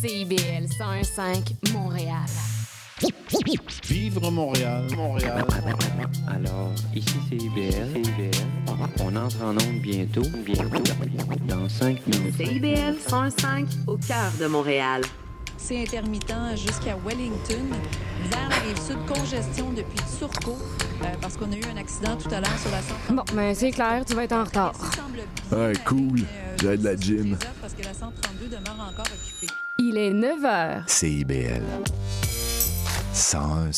CIBL 101.5 Montréal. Vivre Montréal, Montréal. Alors, ici c'est IBL. IBL. On entre en onde bientôt, bientôt, dans 5 minutes. CIBL 105 au cœur de Montréal. C'est intermittent jusqu'à Wellington. Vers la rive sud, congestion depuis Turcot, euh, parce qu'on a eu un accident tout à l'heure sur la 132. Bon, mais c'est clair, tu vas être en retard. Ouais, cool. J'ai de la gym. Parce que la 132 demeure encore occupée. Il est 9 h. CIBL. 101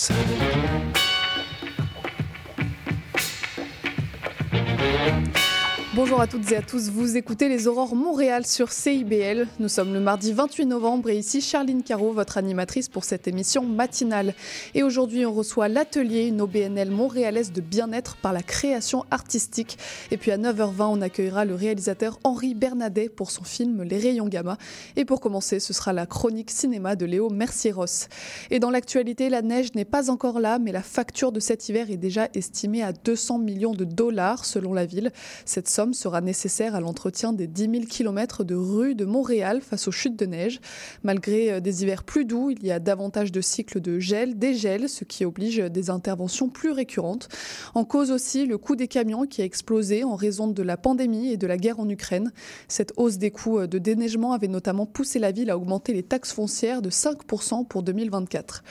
Bonjour à toutes et à tous, vous écoutez les Aurores Montréal sur CIBL. Nous sommes le mardi 28 novembre et ici Charline Caro, votre animatrice pour cette émission matinale. Et aujourd'hui, on reçoit l'atelier, une OBNL montréalaise de bien-être par la création artistique. Et puis à 9h20, on accueillera le réalisateur Henri Bernadet pour son film Les rayons gamma. Et pour commencer, ce sera la chronique cinéma de Léo Mercieros. Et dans l'actualité, la neige n'est pas encore là, mais la facture de cet hiver est déjà estimée à 200 millions de dollars selon la ville. Cette somme sera nécessaire à l'entretien des 10 000 km de rues de Montréal face aux chutes de neige. Malgré euh, des hivers plus doux, il y a davantage de cycles de gel, dégel, ce qui oblige des interventions plus récurrentes. En cause aussi le coût des camions qui a explosé en raison de la pandémie et de la guerre en Ukraine. Cette hausse des coûts de déneigement avait notamment poussé la ville à augmenter les taxes foncières de 5% pour 2024.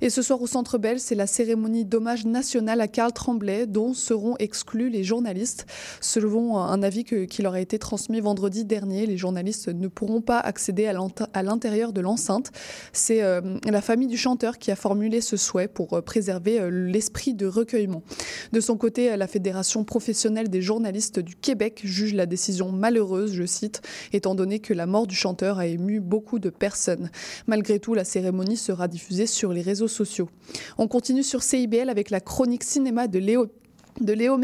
Et ce soir au Centre Bell, c'est la cérémonie d'hommage national à Karl Tremblay dont seront exclus les journalistes. Selon un avis qui leur a été transmis vendredi dernier, les journalistes ne pourront pas accéder à l'intérieur de l'enceinte. C'est euh, la famille du chanteur qui a formulé ce souhait pour euh, préserver euh, l'esprit de recueillement. De son côté, la Fédération professionnelle des journalistes du Québec juge la décision malheureuse, je cite, étant donné que la mort du chanteur a ému beaucoup de personnes. Malgré tout, la cérémonie sera diffusée sur les réseaux sociaux. On continue sur CIBL avec la chronique cinéma de Léo, de Léo.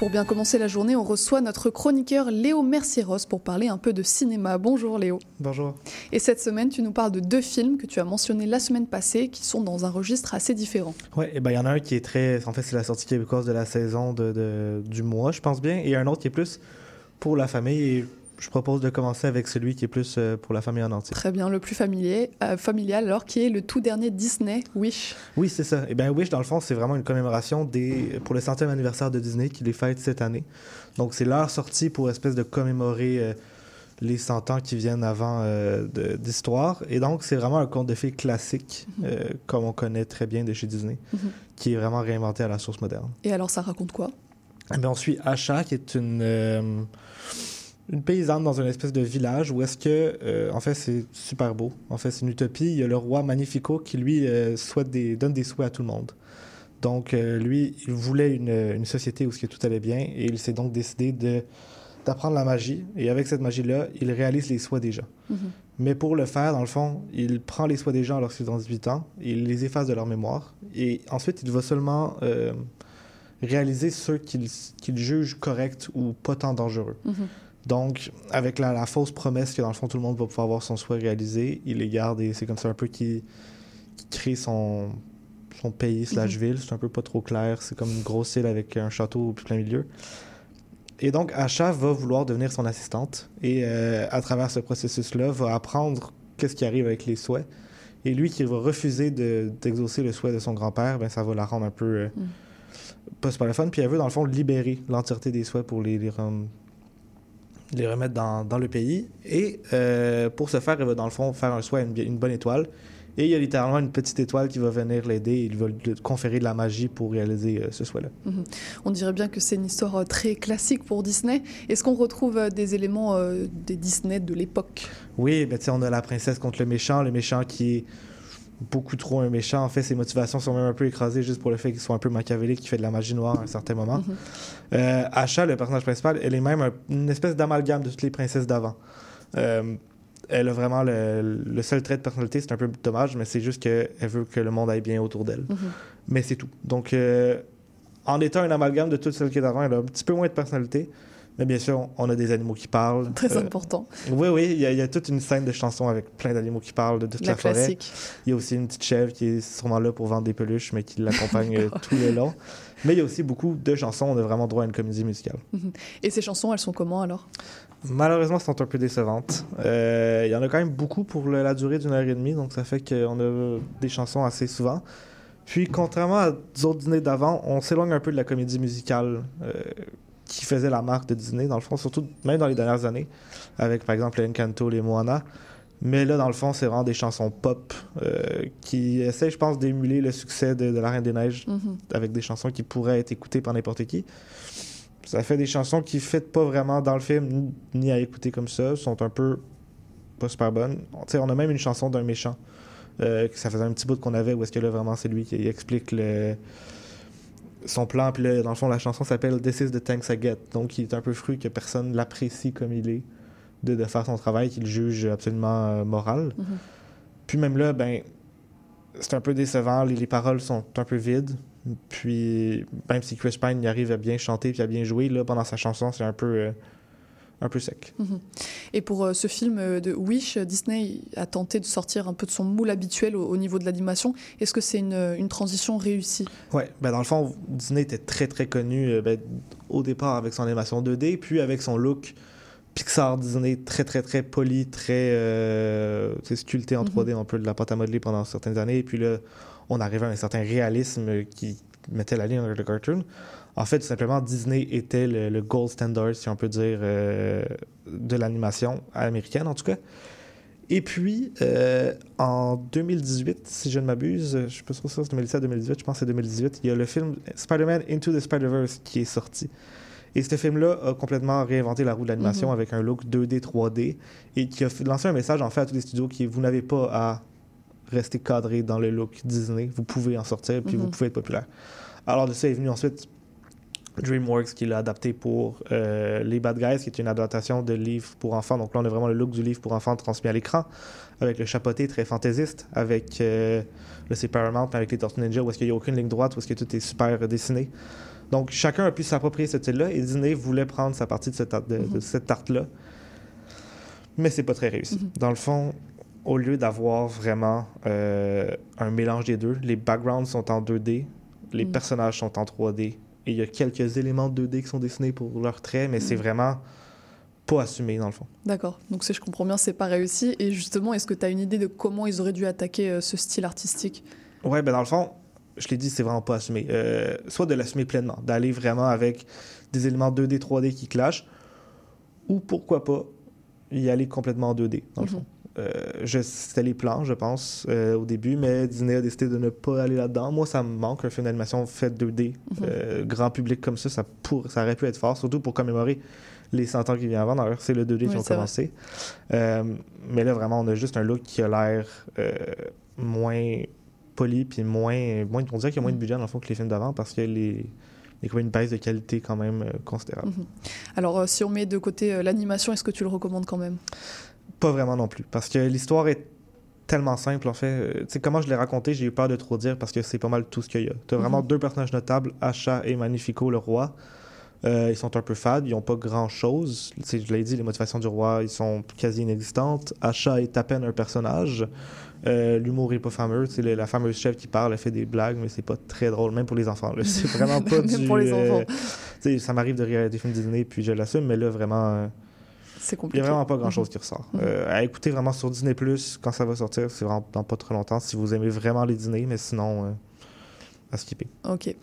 Pour bien commencer la journée, on reçoit notre chroniqueur Léo Mercieros pour parler un peu de cinéma. Bonjour Léo. Bonjour. Et cette semaine, tu nous parles de deux films que tu as mentionnés la semaine passée qui sont dans un registre assez différent. Ouais, et ben il y en a un qui est très. En fait, c'est la sortie québécoise de la saison de, de- du mois, je pense bien, et un autre qui est plus pour la famille. Et je propose de commencer avec celui qui est plus euh, pour la famille en entier. Très bien, le plus familier, euh, familial, alors qui est le tout dernier Disney, Wish. Oui, c'est ça. Et bien, Wish, dans le fond, c'est vraiment une commémoration des, pour le centième anniversaire de Disney qui les fête cette année. Donc, c'est leur sortie pour espèce de commémorer euh, les 100 ans qui viennent avant d'histoire. Et donc, c'est vraiment un conte de fées classique, euh, comme on connaît très bien de chez Disney, Mhm. qui est vraiment réinventé à la source moderne. Et alors, ça raconte quoi? Eh bien, on suit Asha, qui est une, une paysanne dans une espèce de village où est-ce que, euh, en fait, c'est super beau. En fait, c'est une utopie. Il y a le roi Magnifico qui, lui, euh, souhaite des, donne des souhaits à tout le monde. Donc, euh, lui, il voulait une, une société où ce que tout allait bien et il s'est donc décidé de d'apprendre la magie. Et avec cette magie-là, il réalise les souhaits des gens. Mhm. Mais pour le faire, dans le fond, il prend les souhaits des gens lorsqu'ils ont 18 ans, il les efface de leur mémoire, et ensuite, il va seulement réaliser ceux qu'il juge corrects ou pas tant dangereux. Mhm. Donc, avec la, la fausse promesse que dans le fond, tout le monde va pouvoir avoir son souhait réalisé, il les garde et c'est comme ça un peu qu'il qu'il crée son, son pays slash ville. C'est un peu pas trop clair. C'est comme une grosse île avec un château au plein milieu. Et donc, Asha va vouloir devenir son assistante et euh, à travers ce processus-là, va apprendre qu'est-ce qui arrive avec les souhaits. Et lui qui va refuser de- d'exaucer le souhait de son grand-père, ben, ça va la rendre un peu euh, Mm. pas super le fun. Puis elle veut, dans le fond, libérer l'entièreté des souhaits pour les, les, les remettre dans, dans le pays. Et euh, pour ce faire, elle va, dans le fond, faire un souhait une, une bonne étoile. Et il y a littéralement une petite étoile qui va venir l'aider. Il va lui conférer de la magie pour réaliser euh, ce souhait-là. On dirait bien que c'est une histoire euh, très classique pour Disney. Est-ce qu'on retrouve euh, des éléments des Disney de l'époque? Oui, ben, on a la princesse contre le méchant, le méchant qui est beaucoup trop un méchant. En fait, ses motivations sont même un peu écrasées juste pour le fait qu'il soit un peu machiavélique, qu'il fait de la magie noire à un certain moment. Euh, Asha, le personnage principal, elle est même un- une espèce d'amalgame de toutes les princesses d'avant. Euh, elle a vraiment le, le seul trait de personnalité, c'est un peu dommage, mais c'est juste qu'elle veut que le monde aille bien autour d'elle. Mhm. Mais c'est tout. Donc, euh, en étant un amalgame de toutes celles qui est avant, elle a un petit peu moins de personnalité. Mais bien sûr, on a des animaux qui parlent. Très Euh, important. oui, oui, il y, a- il y a toute une scène de chansons avec plein d'animaux qui parlent de toute la, La forêt. Il y a aussi une petite chèvre qui est sûrement là pour vendre des peluches, mais qui l'accompagne euh, tout le long. Mais il y a aussi beaucoup de chansons. On a vraiment droit à une comédie musicale. Et ces chansons, elles sont comment alors? Malheureusement, elles sont un peu décevantes. Euh, il y en a quand même beaucoup pour le- la durée d'une heure et demie, donc ça fait qu'on a des chansons assez souvent. Puis, contrairement à d'autres dîners d'avant, on s'éloigne un peu de la comédie musicale euh, qui faisait la marque de Disney, dans le fond, surtout même dans les dernières années, avec par exemple les Encanto, les Moana. Mais là, dans le fond, c'est vraiment des chansons pop euh, qui essaient, je pense, d'émuler le succès de, de La Reine des Neiges Mhm. avec des chansons qui pourraient être écoutées par n'importe qui. Ça fait des chansons qui ne fit pas vraiment dans le film ni- à écouter comme ça, sont un peu pas super bonnes. On a même une chanson d'un méchant. euh, que ça faisait un petit bout qu'on avait où est-ce que là vraiment c'est lui qui explique le son plan puis là, dans le fond la chanson s'appelle This is the thanks I get. Donc il est un peu fru que personne l'apprécie comme il est de, de faire son travail qu'il juge absolument euh, moral. Mhm. puis même là ben c'est un peu décevant les, les paroles sont un peu vides. Puis même si Chris Pine y arrive à bien chanter puis à bien jouer là pendant sa chanson c'est un peu euh, un peu sec Et pour euh, ce film euh, de Wish, euh, Disney a tenté de sortir un peu de son moule habituel au, au niveau de l'animation. Est-ce que c'est une, une transition réussie? Ouais, ben dans le fond, Disney était très très connu euh, ben, au départ avec son animation 2D, puis avec son look Pixar Disney très très très poli, très euh, sculpté en Mhm. 3D, un peu de la pâte à modeler pendant certaines années, et puis là, on arrivait à un certain réalisme qui mettait la ligne avec le cartoon. En fait, tout simplement, Disney était le, le gold standard, si on peut dire, euh, de l'animation américaine en tout cas. Et puis, euh, en 2018, si je ne m'abuse, je ne suis pas sûr si c'est 2017 2018, je pense que c'est 2018, il y a le film Spider-Man Into the Spider-Verse qui est sorti. Et ce film-là a complètement réinventé la roue de l'animation Mhm. avec un look 2D, 3D, et qui a lancé un message en fait à tous les studios qui vous n'avez pas à rester cadré dans le look Disney, vous pouvez en sortir, puis vous pouvez être populaire. Alors de ça est venu ensuite DreamWorks qui l'a adapté pour euh, Les Bad Guys, qui est une adaptation de livre pour enfants. Donc là, on a vraiment le look du livre pour enfants transmis à l'écran, avec le chapeauté très fantaisiste, avec euh, le c'est Paramount, mais avec les Tortues Ninja, où est-ce qu'il n'y a aucune ligne droite, où est-ce que tout est super dessiné. Donc chacun a pu s'approprier ce style-là, et Disney voulait prendre sa partie de cette, de tarte-là. Mais c'est pas très réussi. Mhm. Dans le fond, au lieu d'avoir vraiment euh, un mélange des deux, les backgrounds sont en 2D, les Mhm. personnages sont en 3D, et il y a quelques éléments 2D qui sont dessinés pour leurs traits, mais c'est Mhm. vraiment pas assumé dans le fond. D'accord. Donc si je comprends bien, c'est pas réussi. Et justement, est-ce que tu as une idée de comment ils auraient dû attaquer euh, ce style artistique? Ouais, ben dans le fond, je l'ai dit, c'est vraiment pas assumé. Euh, soit de l'assumer pleinement, d'aller vraiment avec des éléments 2D, 3D qui clashent, ou pourquoi pas y aller complètement en 2D, dans le Mhm. fond. Euh, je- C'était les plans, je pense, euh, au début, mais Disney a décidé de ne pas aller là-dedans. Moi, ça me manque un film d'animation fait 2D, Mhm. euh, grand public comme ça, ça, pour, ça aurait pu être fort, surtout pour commémorer les 100 ans qui viennent avant. D'ailleurs, c'est le 2D Oui, qui ont commencé. Euh, mais là, vraiment, on a juste un look qui a l'air euh, moins poli, puis moins, moins. On dirait qu'il y a moins de budget, dans le fond, que les films d'avant, parce que les. Il y a quand même une baisse de qualité quand même euh, considérable. Mhm. Alors si on met de côté l'animation, est-ce que tu le recommandes quand même? Pas vraiment non plus, parce que l'histoire est tellement simple, en fait. Euh, Tu sais, comment je l'ai raconté, j'ai eu peur de trop dire, parce que c'est pas mal tout ce qu'il y a. Tu as vraiment Mhm. deux personnages notables, Asha et Magnifico, le roi. Euh, ils sont un peu fades, ils n'ont pas grand-chose. Je l'ai dit, les motivations du roi, ils sont quasi inexistantes. Asha est à peine un personnage. Euh, L'humour est pas fameux. Tu sais, le- la fameuse chef qui parle, elle fait des blagues, mais c'est pas très drôle, même pour les enfants. C'est vraiment pas Même du... pour les enfants. tu sais, ça m'arrive de à des films Disney, puis je l'assume, mais là, vraiment... il n'y a vraiment pas grand-chose qui ressort. Mhm. Euh, à écouter vraiment sur Disney+, quand ça va sortir, c'est vraiment dans pas trop longtemps, si vous aimez vraiment les dîners, mais sinon, euh, à skipper. Ok.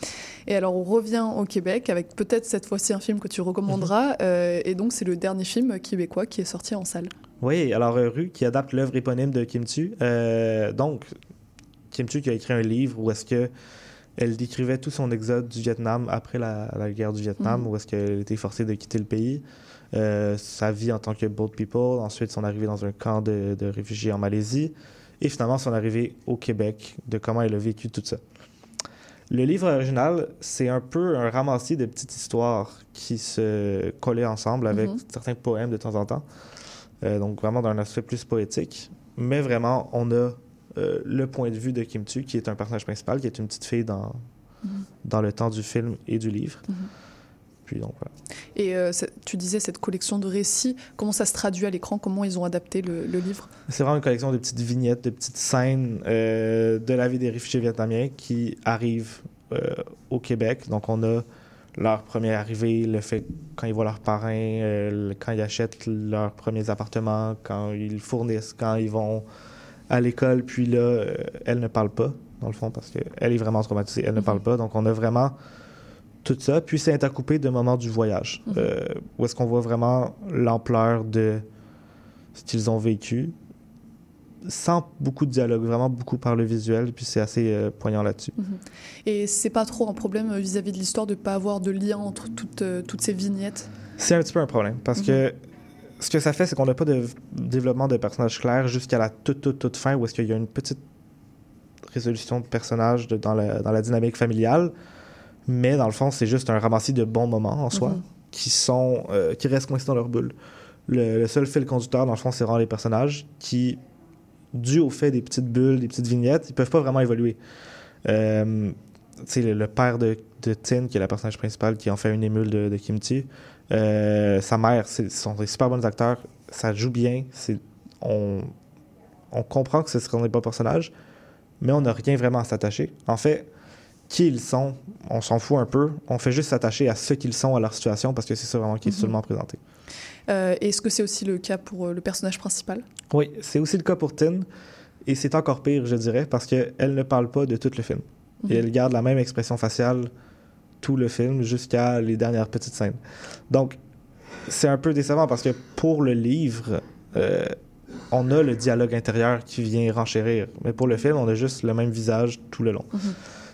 Et alors on revient au Québec avec peut-être cette fois-ci un film que tu recommanderas. Mhm. euh, et donc c'est le dernier film québécois qui est sorti en salle. Oui, alors Rue, qui adapte l'œuvre éponyme de Kim Tu. Donc, Kim Tu qui a écrit un livre où est-ce que elle décrivait tout son exode du Vietnam après la, la guerre du Vietnam, Mhm. où est-ce qu'elle était forcée de quitter le pays. Euh, sa vie en tant que boat people, ensuite son arrivée dans un camp de, de réfugiés en Malaisie, et finalement son arrivée au Québec, de comment elle a vécu tout ça. Le livre original, c'est un peu un ramassis de petites histoires qui se collaient ensemble avec Mhm. certains poèmes de temps en temps. Euh, donc vraiment d'un aspect plus poétique. Mais vraiment, on a euh, le point de vue de Kim Tu, qui est un personnage principal, qui est une petite fille dans, Mhm. dans le temps du film et du livre. Mhm. Puis donc voilà. Et euh, tu disais cette collection de récits, comment ça se traduit à l'écran? Comment ils ont adapté le, le livre? C'est vraiment une collection de petites vignettes, de petites scènes euh, de la vie des réfugiés vietnamiens qui arrivent au Québec. Donc, on a leur première arrivée, le fait quand ils voient leurs parrains, euh, quand ils achètent leurs premiers appartements, quand ils fournissent, quand ils vont à l'école. Puis là, euh, elle ne parle pas, dans le fond, parce qu'elle est vraiment traumatisée. Elle ne Mhm. parle pas. Donc, on a vraiment tout ça. Puis, c'est intercoupé de moments du voyage, Mhm. euh, où est-ce qu'on voit vraiment l'ampleur de ce qu'ils ont vécu sans beaucoup de dialogue, vraiment beaucoup par le visuel, puis c'est assez euh, poignant là-dessus. Et c'est pas trop un problème euh, vis-à-vis de l'histoire de pas avoir de lien entre toutes, toutes ces vignettes? C'est un petit peu un problème, parce que ce que ça fait, c'est qu'on n'a pas de développement de personnages clairs jusqu'à la toute, toute, toute fin, où est-ce qu'il y a une petite résolution de personnages de- dans, la, dans la dynamique familiale, mais dans le fond, c'est juste un ramassis de bons moments en soi, Mhm. qui sont euh, qui restent coincés dans leur bulle. Le, le seul fil conducteur, dans le fond, c'est vraiment les personnages qui, dû au fait des petites bulles, des petites vignettes, ils peuvent pas vraiment évoluer. Euh, le, le père de, de Tin, qui est la personnage principale, qui en fait une émule de, de Kimchi, euh, sa mère, ce sont des super bons acteurs, ça joue bien, on, on comprend que ce ne seront pas personnages, mais on n'a rien vraiment à s'attacher. En fait, qui ils sont, on s'en fout un peu, on fait juste s'attacher à ce qu'ils sont, à leur situation, parce que c'est ça vraiment qui est Mhm. seulement présenté. Euh, Est-ce que c'est aussi le cas pour euh, le personnage principal? Oui, c'est aussi le cas pour Tin, et c'est encore pire, je dirais, parce qu'elle ne parle pas de tout le film. Et elle garde la même expression faciale tout le film jusqu'à les dernières petites scènes. Donc, c'est un peu décevant parce que pour le livre, euh, on a le dialogue intérieur qui vient renchérir. Mais pour le film, on a juste le même visage tout le long. Mhm.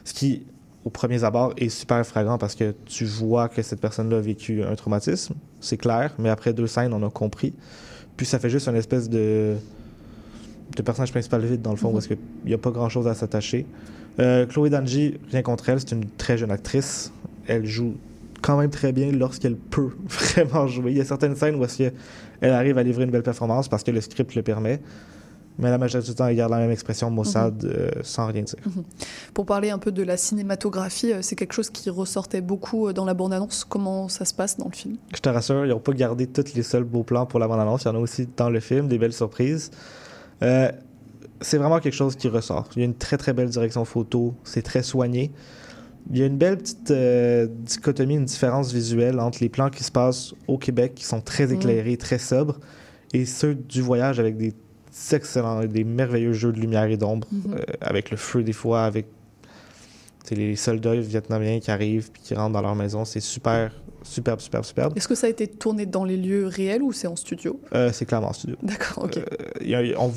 Ce qui, au premier abord, est super flagrant parce que tu vois que cette personne-là a vécu un traumatisme, c'est clair, mais après deux scènes, on a compris. Puis ça fait juste une espèce de, de personnage principal vide, dans le fond, Mhm. parce qu'il n'y a pas grand-chose à s'attacher. Euh, Chloé Danji, rien contre elle, c'est une très jeune actrice. Elle joue quand même très bien lorsqu'elle peut vraiment jouer. Il y a certaines scènes où elle arrive à livrer une belle performance parce que le script le permet. Mais la majorité du temps, elle garde la même expression Mossad euh, sans rien dire. Pour parler un peu de la cinématographie, euh, c'est quelque chose qui ressortait beaucoup dans la bande-annonce. Comment ça se passe dans le film? Je te rassure, ils n'ont pas gardé tous les seuls beaux plans pour la bande-annonce. Il y en a aussi dans le film, des belles surprises. Euh, c'est vraiment quelque chose qui ressort. Il y a une très très belle direction photo, c'est très soigné. Il y a une belle petite euh, dichotomie, une différence visuelle entre les plans qui se passent au Québec, qui sont très éclairés, très sobres, et ceux du voyage avec des excellents, des merveilleux jeux de lumière et d'ombre, Mhm. euh, avec le feu des fois, avec les soldats vietnamiens qui arrivent puis qui rentrent dans leur maison. C'est super, superbe, superbe, superbe. Est-ce que ça a été tourné dans les lieux réels ou c'est en studio? Euh, c'est clairement en studio. D'accord, ok. Euh, a- on-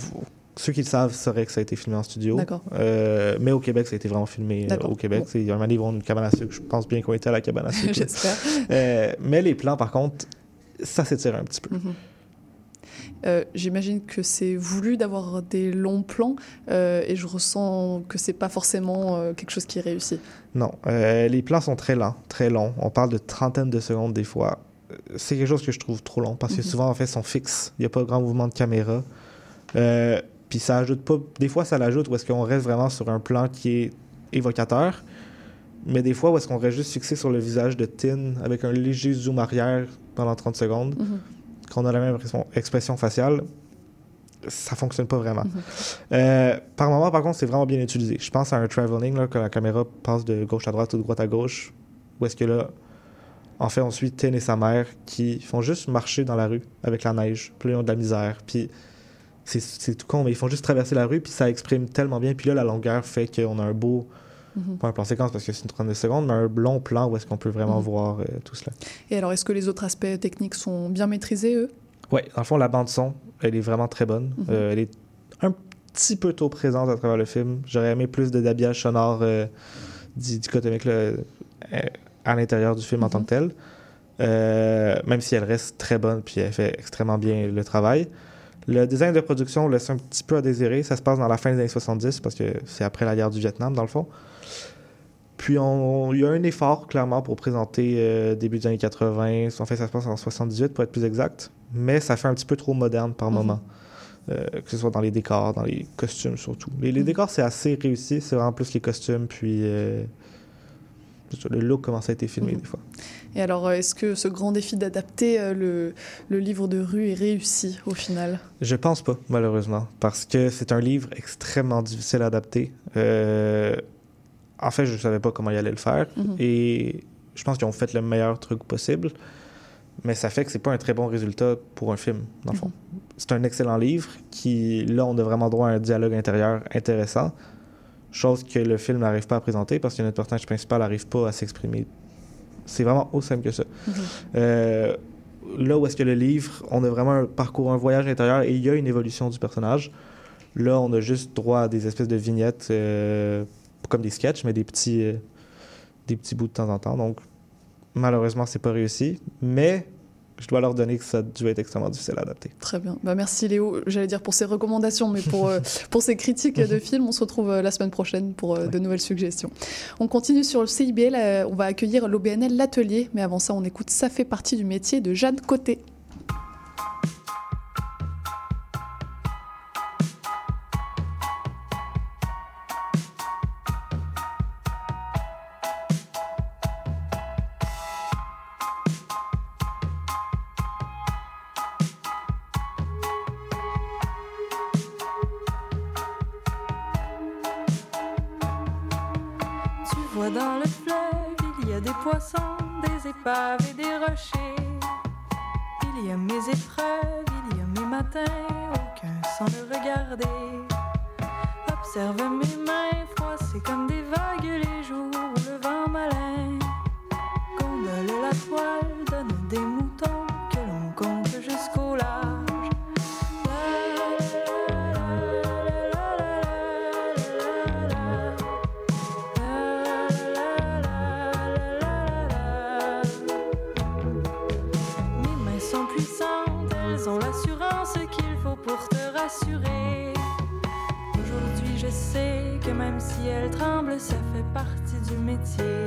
ceux qui le savent sauraient que ça a été filmé en studio. Euh, mais au Québec, ça a été vraiment filmé euh, au Québec. Bon. Il y a un à une cabane à sucre. Je pense bien qu'on était à la cabane à sucre. J'espère. Euh, mais les plans, par contre, ça s'étire un petit peu. Mhm. Euh, J'imagine que c'est voulu d'avoir des longs plans et je ressens que c'est pas forcément quelque chose qui est réussi. Non, les plans sont très lents, très longs. On parle de trentaines de secondes des fois. C'est quelque chose que je trouve trop long parce que Mhm. souvent, en fait, ils sont fixes. Il n'y a pas de grand mouvement de caméra. Euh, Puis ça ajoute pas. Des fois, ça l'ajoute où est-ce qu'on reste vraiment sur un plan qui est évocateur. Mais des fois, où est-ce qu'on reste juste fixé sur le visage de Tin avec un léger zoom arrière pendant 30 secondes, Mhm. qu'on a la même expression- faciale, ça fonctionne pas vraiment. Mhm. Euh, par moment, par contre, c'est vraiment bien utilisé. Je pense à un traveling, là, que la caméra passe de gauche à droite ou de droite à gauche, où est-ce que là, en fait, on suit Tin et sa mère qui font juste marcher dans la rue avec la neige, puis ils ont de la misère, puis c'est- tout con, mais ils font juste traverser la rue, puis ça exprime tellement bien, puis là, la longueur fait qu'on a un beau, Mhm. pas un plan séquence parce que c'est une trentaine de secondes, mais un long plan où est-ce qu'on peut vraiment Mhm. voir euh, tout cela. Et alors, est-ce que les autres aspects techniques sont bien maîtrisés, eux? Ouais, dans le fond, la bande-son, elle est vraiment très bonne. Mhm. Euh, elle est un petit peu trop présente à travers le film. J'aurais aimé plus de d'habillage sonore euh, di- dichotomique là, euh, à l'intérieur du film en tant que tel. Même si elle reste très bonne puis elle fait extrêmement bien le travail. Le design de production laisse un petit peu à désirer. Ça se passe dans la fin des années 70 parce que c'est après la guerre du Vietnam, dans le fond. Puis on- il y a un effort, clairement, pour présenter euh, début des années 80. En fait, ça se passe en 78, pour être plus exact. Mais ça fait un petit peu trop moderne par Mhm. moment. Euh, que ce soit dans les décors, dans les costumes surtout. Les, les Mhm. décors, c'est assez réussi. C'est vraiment plus les costumes, puis... euh, le look, comment ça a été filmé Mhm. des fois. Et alors, euh, est-ce que ce grand défi d'adapter euh, le, le livre de rue est réussi au final? Je pense pas, malheureusement, parce que c'est un livre extrêmement difficile à adapter. Euh, en fait, je savais pas comment ils allaient le faire, Mhm. et je pense qu'ils ont fait le meilleur truc possible, mais ça fait que c'est pas un très bon résultat pour un film, dans le fond. C'est un excellent livre qui, là, on a vraiment droit à un dialogue intérieur intéressant, chose que le film n'arrive pas à présenter parce que notre personnage principal n'arrive pas à s'exprimer. C'est vraiment aussi simple que ça. Mhm. Euh, là où est-ce que le livre, on a vraiment un parcours, un voyage intérieur et il y a une évolution du personnage. Là, on a juste droit à des espèces de vignettes, euh, comme des sketchs, mais des petits, euh, des petits bouts de temps en temps. Donc, malheureusement, c'est pas réussi. Mais je dois leur donner que ça dû être extrêmement difficile à adapter. Très bien. Bah, merci Léo, j'allais dire pour ces recommandations, mais pour, euh, pour ces critiques de films, on se retrouve euh, la semaine prochaine pour euh, de nouvelles suggestions. On continue sur le CIBL, euh, on va accueillir l'OBNL L'Atelier, mais avant ça, on écoute Ça fait partie du métier de Jeanne Côté. Des épaves et des rochers. Il y a mes épreuves, il y a mes matins, aucun sans le regarder. Observe mes mains froissées comme des vagues les jours le vent malin gondole la toile, donne des moutons que l'on compte tremblent, ça fait partie du métier.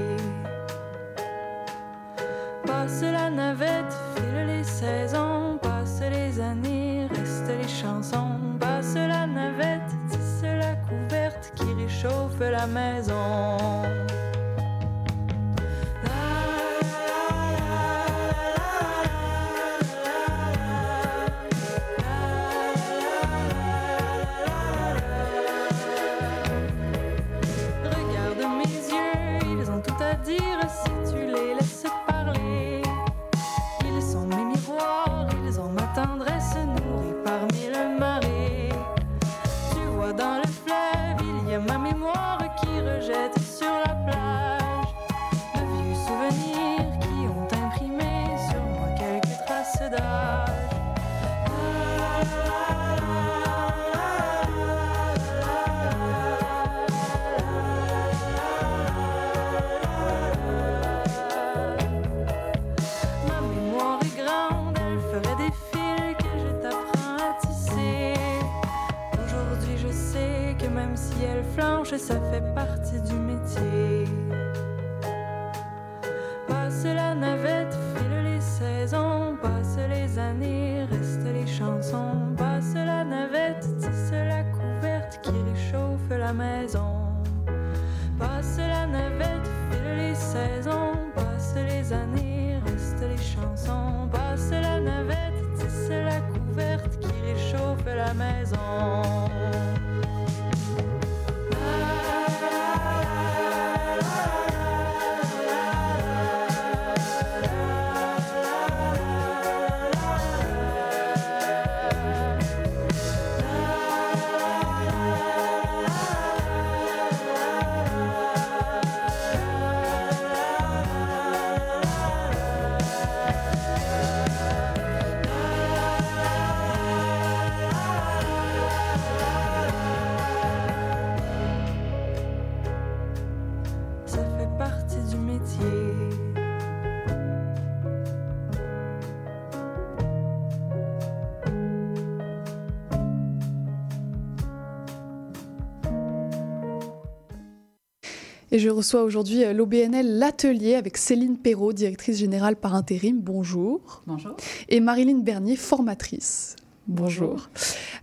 Et je reçois aujourd'hui euh, l'OBNL L'Atelier avec Céline Perrault, directrice générale par intérim. Bonjour. Bonjour. Et Marilyn Bernier, formatrice. Bonjour.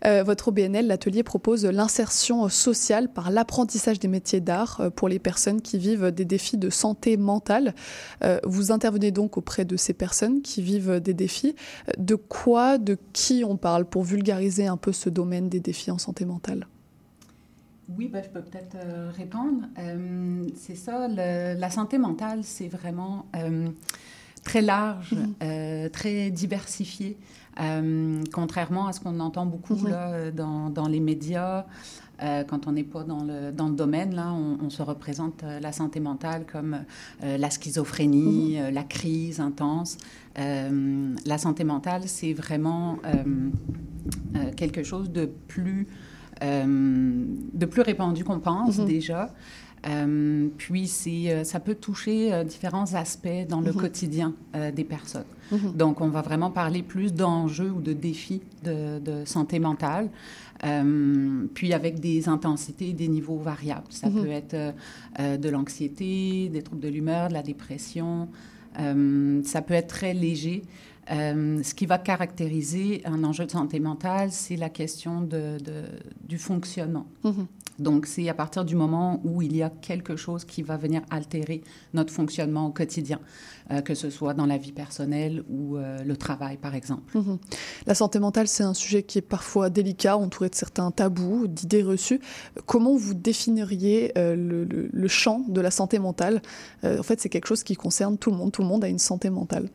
Euh, votre OBNL, l'atelier, propose l'insertion sociale par l'apprentissage des métiers d'art euh, pour les personnes qui vivent des défis de santé mentale. Euh, vous intervenez donc auprès de ces personnes qui vivent des défis. De quoi, de qui on parle pour vulgariser un peu ce domaine des défis en santé mentale? Oui, ben, je peux peut-être répondre. c'est ça, la santé mentale, c'est vraiment très large, très diversifié. Euh, contrairement à ce qu'on entend beaucoup là, dans, dans, les médias, euh, quand on n'est pas dans le, dans le domaine, là, on, se représente euh, la santé mentale comme la schizophrénie, la crise intense. la santé mentale, c'est vraiment quelque chose de plus, de plus répandu qu'on pense mhm. déjà. Euh, puis, euh, ça peut toucher euh, différents aspects dans le mhm. quotidien des personnes. Mhm. Donc, on va vraiment parler plus d'enjeux ou de défis de, santé mentale, puis avec des intensités et des niveaux variables. Ça peut être de l'anxiété, des troubles de l'humeur, de la dépression. ça peut être très léger. Ce qui va caractériser un enjeu de santé mentale, c'est la question de, du fonctionnement. Donc, c'est à partir du moment où il y a quelque chose qui va venir altérer notre fonctionnement au quotidien, euh, que ce soit dans la vie personnelle ou euh, le travail, par exemple. Mhm. La santé mentale, c'est un sujet qui est parfois délicat, entouré de certains tabous, d'idées reçues. Comment vous définiriez euh, le, le, champ de la santé mentale? En fait, c'est quelque chose qui concerne tout le monde. Tout le monde a une santé mentale.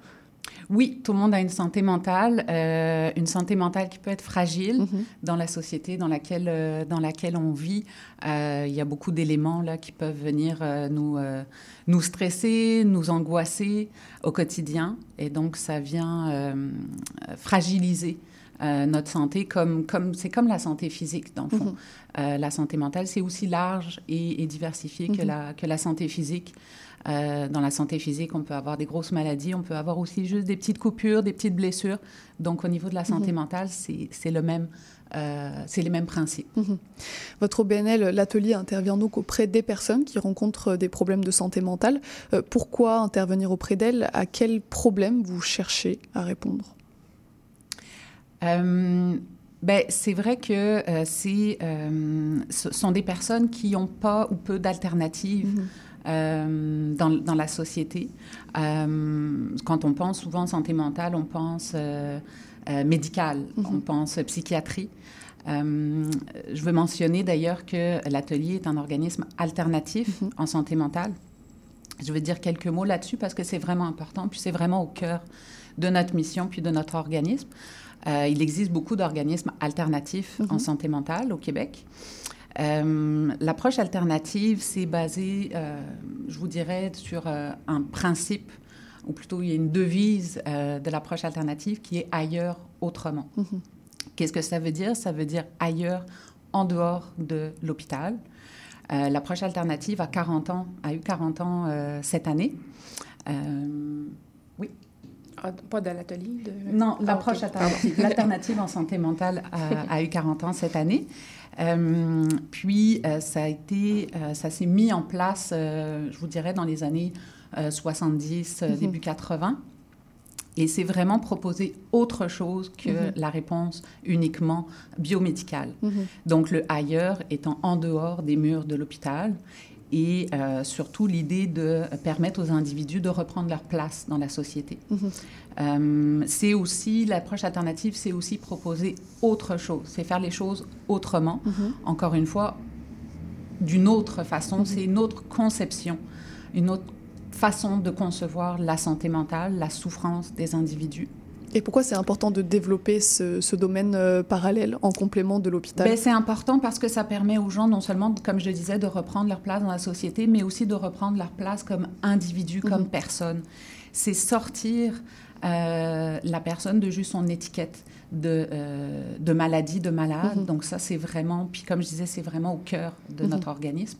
Oui, tout le monde a une santé mentale, euh, une santé mentale qui peut être fragile mhm. dans la société dans laquelle, euh, dans laquelle on vit. Euh, il y a beaucoup d'éléments là qui peuvent venir nous, nous stresser, nous angoisser au quotidien. Et donc, ça vient fragiliser notre santé, comme comme c'est comme la santé physique dans le fond. Mhm. la santé mentale, c'est aussi large et, diversifié que mhm. la que la santé physique. Euh, dans la santé physique, on peut avoir des grosses maladies, on peut avoir aussi juste des petites coupures, des petites blessures. Donc, au niveau de la santé mhm. mentale, c'est le même. Euh, c'est les mêmes principes. Mhm. Votre OBNL, l'atelier intervient donc auprès des personnes qui rencontrent des problèmes de santé mentale. Euh, pourquoi intervenir auprès d'elles? À quels problèmes vous cherchez à répondre? Ben, c'est vrai que c'est, ce sont des personnes qui n'ont pas ou peu d'alternatives. Mhm. Euh, dans, dans, la société. Euh, quand on pense souvent santé mentale, on pense euh, médicale, mhm. on pense psychiatrie. je veux mentionner d'ailleurs que l'atelier est un organisme alternatif mhm. en santé mentale. Je veux dire quelques mots là-dessus parce que c'est vraiment important, puis c'est vraiment au cœur de notre mission, puis de notre organisme. il existe beaucoup d'organismes alternatifs en mhm. santé mentale au Québec. Euh, l'approche alternative, c'est basé, euh, je vous dirais, sur euh, un principe, ou plutôt il y a une devise de l'approche alternative qui est ailleurs autrement. Mm-hmm. Qu'est-ce que ça veut dire? Ça veut dire ailleurs en dehors de l'hôpital. l'approche alternative a 40 ans, a eu 40 ans cette année. oui. Ah, pas de l'atelier Non, l'approche alternative. L'alternative en santé mentale a, a, eu 40 ans cette année. Euh, puis, euh, ça a été, euh, ça s'est mis en place, je vous dirais, dans les années 70, mhm. début 80. Et c'est vraiment proposer autre chose que mhm. la réponse uniquement biomédicale. Mhm. Donc le ailleurs étant en dehors des murs de l'hôpital et euh, surtout l'idée de permettre aux individus de reprendre leur place dans la société. Mhm. Euh, c'est aussi, l'approche alternative, c'est aussi proposer autre chose, c'est faire les choses autrement, mhm. encore une fois, d'une autre façon, mhm. c'est une autre conception, une autre façon de concevoir la santé mentale, la souffrance des individus. Et pourquoi c'est important de développer ce, domaine euh, parallèle en complément de l'hôpital ben, C'est important parce que ça permet aux gens non seulement, comme je le disais, de reprendre leur place dans la société, mais aussi de reprendre leur place comme individu, comme mhm. personne. C'est sortir euh, la personne de juste son étiquette de, euh, de maladie, de malade. Mhm. Donc ça, c'est vraiment, puis comme je disais, c'est vraiment au cœur de mhm. notre organisme.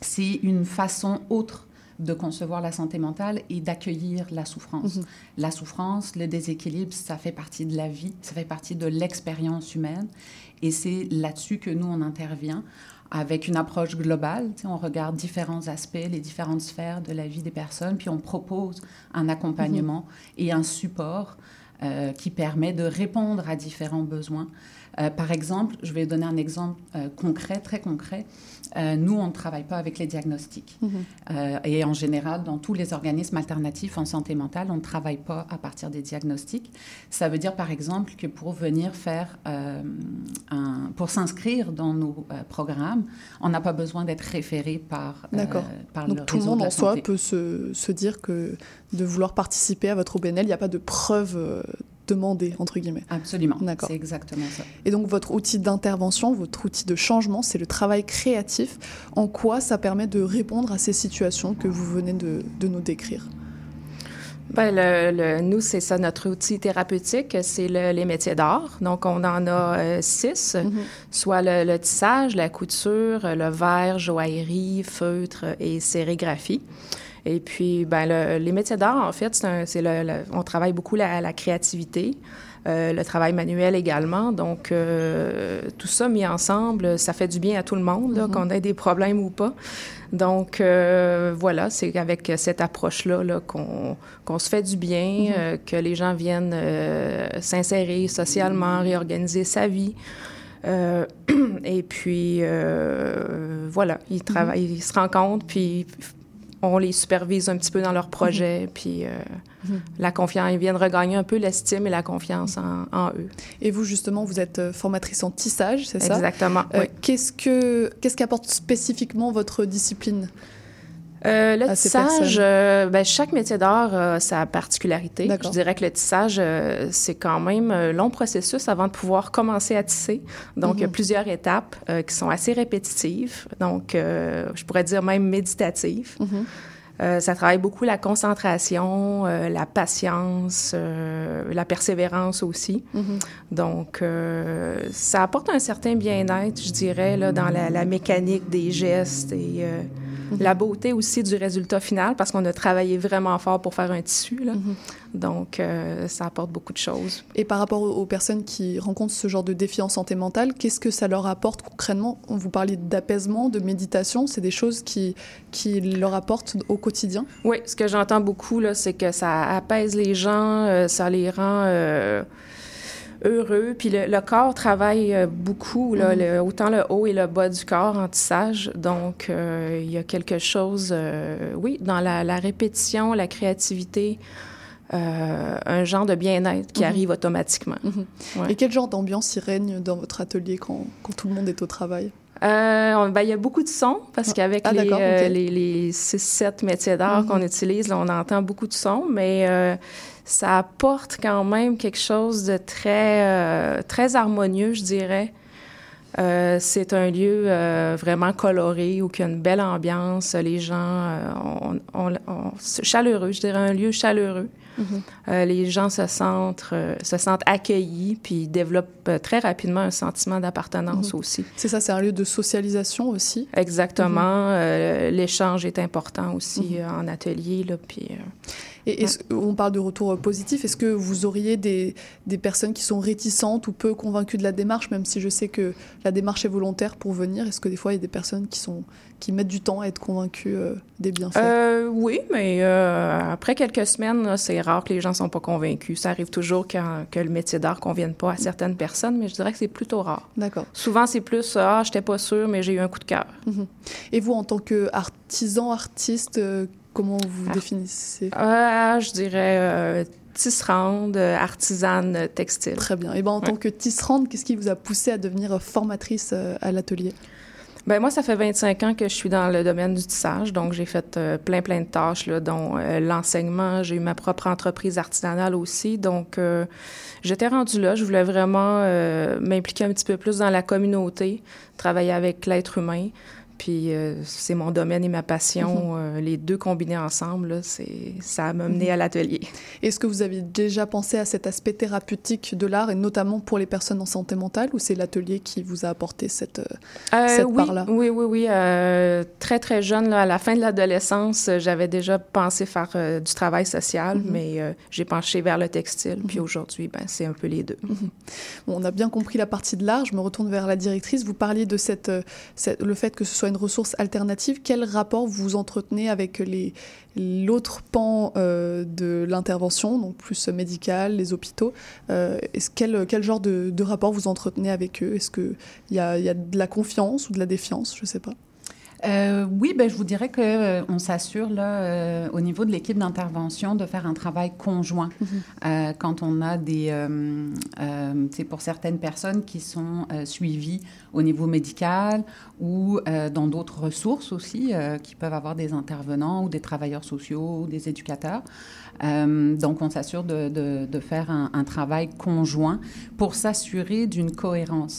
c'est une façon autre de concevoir la santé mentale et d'accueillir la souffrance. Mhm. La souffrance, le déséquilibre, ça fait partie de la vie, ça fait partie de l'expérience humaine. Et c'est là-dessus que nous, on intervient avec une approche globale. on regarde différents aspects, les différentes sphères de la vie des personnes, puis on propose un accompagnement mhm. et un support euh, qui permet de répondre à différents besoins. Euh, par exemple, je vais donner un exemple euh, concret, très concret. Euh, nous, on ne travaille pas avec les diagnostics. Mhm. Euh, et en général, dans tous les organismes alternatifs en santé mentale, on ne travaille pas à partir des diagnostics. Ça veut dire, par exemple, que pour venir faire euh, un, pour s'inscrire dans nos programmes, on n'a pas besoin d'être référé par, par le Donc tout le monde de la en soi peut se, se dire que de vouloir participer à votre OBNL, il n'y a pas de preuve demandée, entre guillemets. Absolument. D'accord. C'est exactement ça. Et donc votre outil d'intervention, votre outil de changement, c'est le travail créatif. En quoi ça permet de répondre à ces situations que vous venez de, de nous décrire? Ben, le, le- nous, c'est ça, notre outil thérapeutique, c'est le- les métiers d'art. Donc, on en a euh, six, Mhm. soit le, le tissage, la couture, le verre, joaillerie, feutre et sérigraphie. Et puis, ben, le- les métiers d'art, en fait, c'est le, le- on travaille beaucoup la, la créativité, euh, le travail manuel également. Donc, euh, tout ça mis ensemble, ça fait du bien à tout le monde, Mhm. qu'on ait des problèmes ou pas. Donc, euh, voilà, c'est avec cette approche-là là, qu'on se fait du bien, Mhm. euh, que les gens viennent s'insérer socialement, réorganiser sa vie. Euh, et puis, euh, voilà, ils travaillent, ils se rencontrent, puis on les supervise un petit peu dans leurs projets, puis euh, Mhm. la confiance, ils viennent regagner un peu l'estime et la confiance en, en eux. Et vous, justement, vous êtes euh, formatrice en tissage, c'est ça? Exactement, Euh, oui. Qu'est-ce que qu'est-ce qu'apporte spécifiquement votre discipline? Euh, le à tissage, euh, ben, chaque métier d'art a sa particularité. Je dirais que le tissage, euh, c'est quand même un long processus avant de pouvoir commencer à tisser. Donc, il y a Mhm. plusieurs étapes qui sont assez répétitives, donc je pourrais dire même méditatives. Mhm. Ça travaille beaucoup la concentration, la patience, la persévérance aussi. Mhm. Donc, ça apporte un certain bien-être, je dirais, là, dans la, la mécanique des gestes et Mhm. la beauté aussi du résultat final, parce qu'on a travaillé vraiment fort pour faire un tissu. Là. Mhm. Donc, euh, ça apporte beaucoup de choses. Et par rapport aux personnes qui rencontrent ce genre de défi en santé mentale, qu'est-ce que ça leur apporte concrètement? Vous parliez d'apaisement, de méditation, c'est des choses qui, qui leur apportent au quotidien? Oui, ce que j'entends beaucoup, c'est que ça apaise les gens, euh, ça les rend euh, heureux. Puis le, le corps travaille euh, beaucoup, là, Mhm. le- autant le haut et le bas du corps en tissage. Donc, euh, il y a quelque chose, euh, oui, dans la, la répétition, la créativité, euh, un genre de bien-être qui Mhm. arrive automatiquement. Mhm. Ouais. Et quel genre d'ambiance y règne dans votre atelier quand, quand tout le monde est au travail? Ben, il y a beaucoup de sons parce qu'avec Ah, les, les, les 6-7 métiers d'art qu'on utilise, là, on entend beaucoup de sons, mais ça apporte quand même quelque chose de très, euh, très harmonieux, je dirais. Euh, c'est un lieu euh, vraiment coloré où il y a une belle ambiance. Les gens, on, on- chaleureux, je dirais un lieu chaleureux. Mhm. Euh, les gens se sentent, euh, se sentent accueillis puis développent euh, très rapidement un sentiment d'appartenance Mhm. aussi. C'est ça, c'est un lieu de socialisation aussi. Exactement. Euh, L'échange est important aussi Mhm. en atelier. Là, puis, Et on parle de retour positif. Est-ce que vous auriez des, des personnes qui sont réticentes ou peu convaincues de la démarche, même si je sais que la démarche est volontaire pour venir Est-ce que des fois, il y a des personnes qui, sont, qui mettent du temps à être convaincues euh, des bienfaits? Euh, oui, mais euh, après quelques semaines, c'est rare que les gens ne sont pas convaincus. Ça arrive toujours quand, que le métier d'art ne convienne pas à certaines personnes, mais je dirais que c'est plutôt rare. D'accord. Souvent, c'est plus « Ah, je n'étais pas sûre, mais j'ai eu un coup de cœur Mhm. Et vous, en tant qu'artisan, artiste, comment vous vous Ah. définissez? Je dirais tisserande, artisane textile. Très bien. Et ben, en Ouais. tant que tisserande, qu'est-ce qui vous a poussé à devenir formatrice à l'atelier? Ben moi, ça fait 25 ans que je suis dans le domaine du tissage, donc j'ai fait euh, plein, plein de tâches, là, dont euh, l'enseignement. J'ai eu ma propre entreprise artisanale aussi, donc euh, j'étais rendue là. Je voulais vraiment euh, m'impliquer un petit peu plus dans la communauté, travailler avec l'être humain. Puis euh, c'est mon domaine et ma passion, euh, les deux combinés ensemble, là, c'est, ça m'a mené à l'atelier. Est-ce que vous avez déjà pensé à cet aspect thérapeutique de l'art, et notamment pour les personnes en santé mentale, ou c'est l'atelier qui vous a apporté cette... euh, cette oui, part-là? oui, oui, oui. très, très jeune, là, à la fin de l'adolescence, j'avais déjà pensé faire du travail social, Mhm. mais j'ai penché vers le textile. Puis Mhm. aujourd'hui, ben, c'est un peu les deux. Bon, on a bien compris la partie de l'art. Je me retourne vers la directrice. Vous parliez de cette, cette- le fait que ce soit une ressource alternative, quel rapport vous entretenez avec l'autre pan euh, de l'intervention, donc plus médical, les hôpitaux euh, quel, quel genre de, rapport vous entretenez avec eux? Est-ce qu'il y y a de la confiance ou de la défiance? Je ne sais pas. Euh, oui, ben, je vous dirais qu'on euh, on s'assure là, euh, au niveau de l'équipe d'intervention de faire un travail conjoint. Mm -hmm. quand on a des, c'est pour certaines personnes qui sont suivies au niveau médical ou dans d'autres ressources aussi, qui peuvent avoir des intervenants ou des travailleurs sociaux ou des éducateurs. donc, on s'assure de, de, de, faire un, un, travail conjoint pour s'assurer d'une cohérence.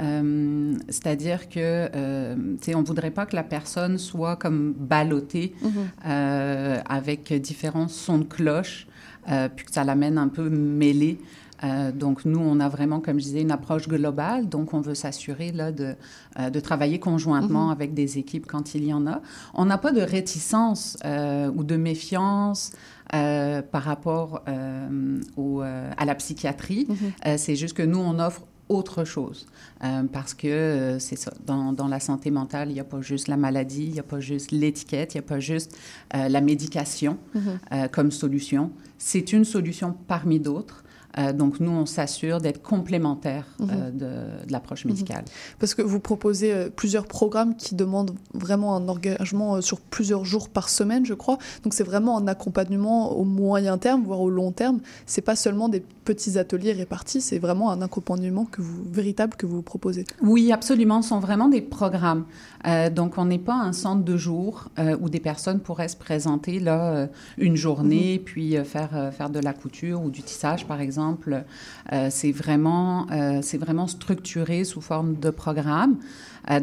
Euh, c'est-à-dire que, euh, on ne voudrait pas que la personne soit comme ballottée mm -hmm. euh, avec différents sons de cloche, euh, puis que ça l'amène un peu mêlée. Euh, donc nous, on a vraiment, comme je disais, une approche globale. Donc on veut s'assurer là de, euh, de travailler conjointement mm -hmm. avec des équipes quand il y en a. On n'a pas de réticence ou de méfiance par rapport au, à la psychiatrie. Mm -hmm. C'est juste que nous, on offre autre chose. Euh, parce que euh, c'est ça, dans, dans, la santé mentale, il n'y a pas juste la maladie, il n'y a pas juste l'étiquette, il n'y a pas juste euh, la médication mm -hmm. comme solution. C'est une solution parmi d'autres. Euh, donc, nous, on s'assure d'être complémentaires euh, de, de l'approche médicale. -hmm. Parce que vous proposez euh, plusieurs programmes qui demandent vraiment un engagement sur plusieurs jours par semaine, je crois. Donc, c'est vraiment un accompagnement au moyen terme, voire au long terme. C'est pas seulement des petits ateliers répartis, c'est vraiment un accompagnement que vous, véritable que vous proposez. Oui, absolument. Ce sont vraiment des programmes. Donc, on n'est pas un centre de jour où des personnes pourraient se présenter là une journée, -hmm. puis faire, faire de la couture ou du tissage, par exemple. C'est vraiment, c'est vraiment structuré sous forme de programme.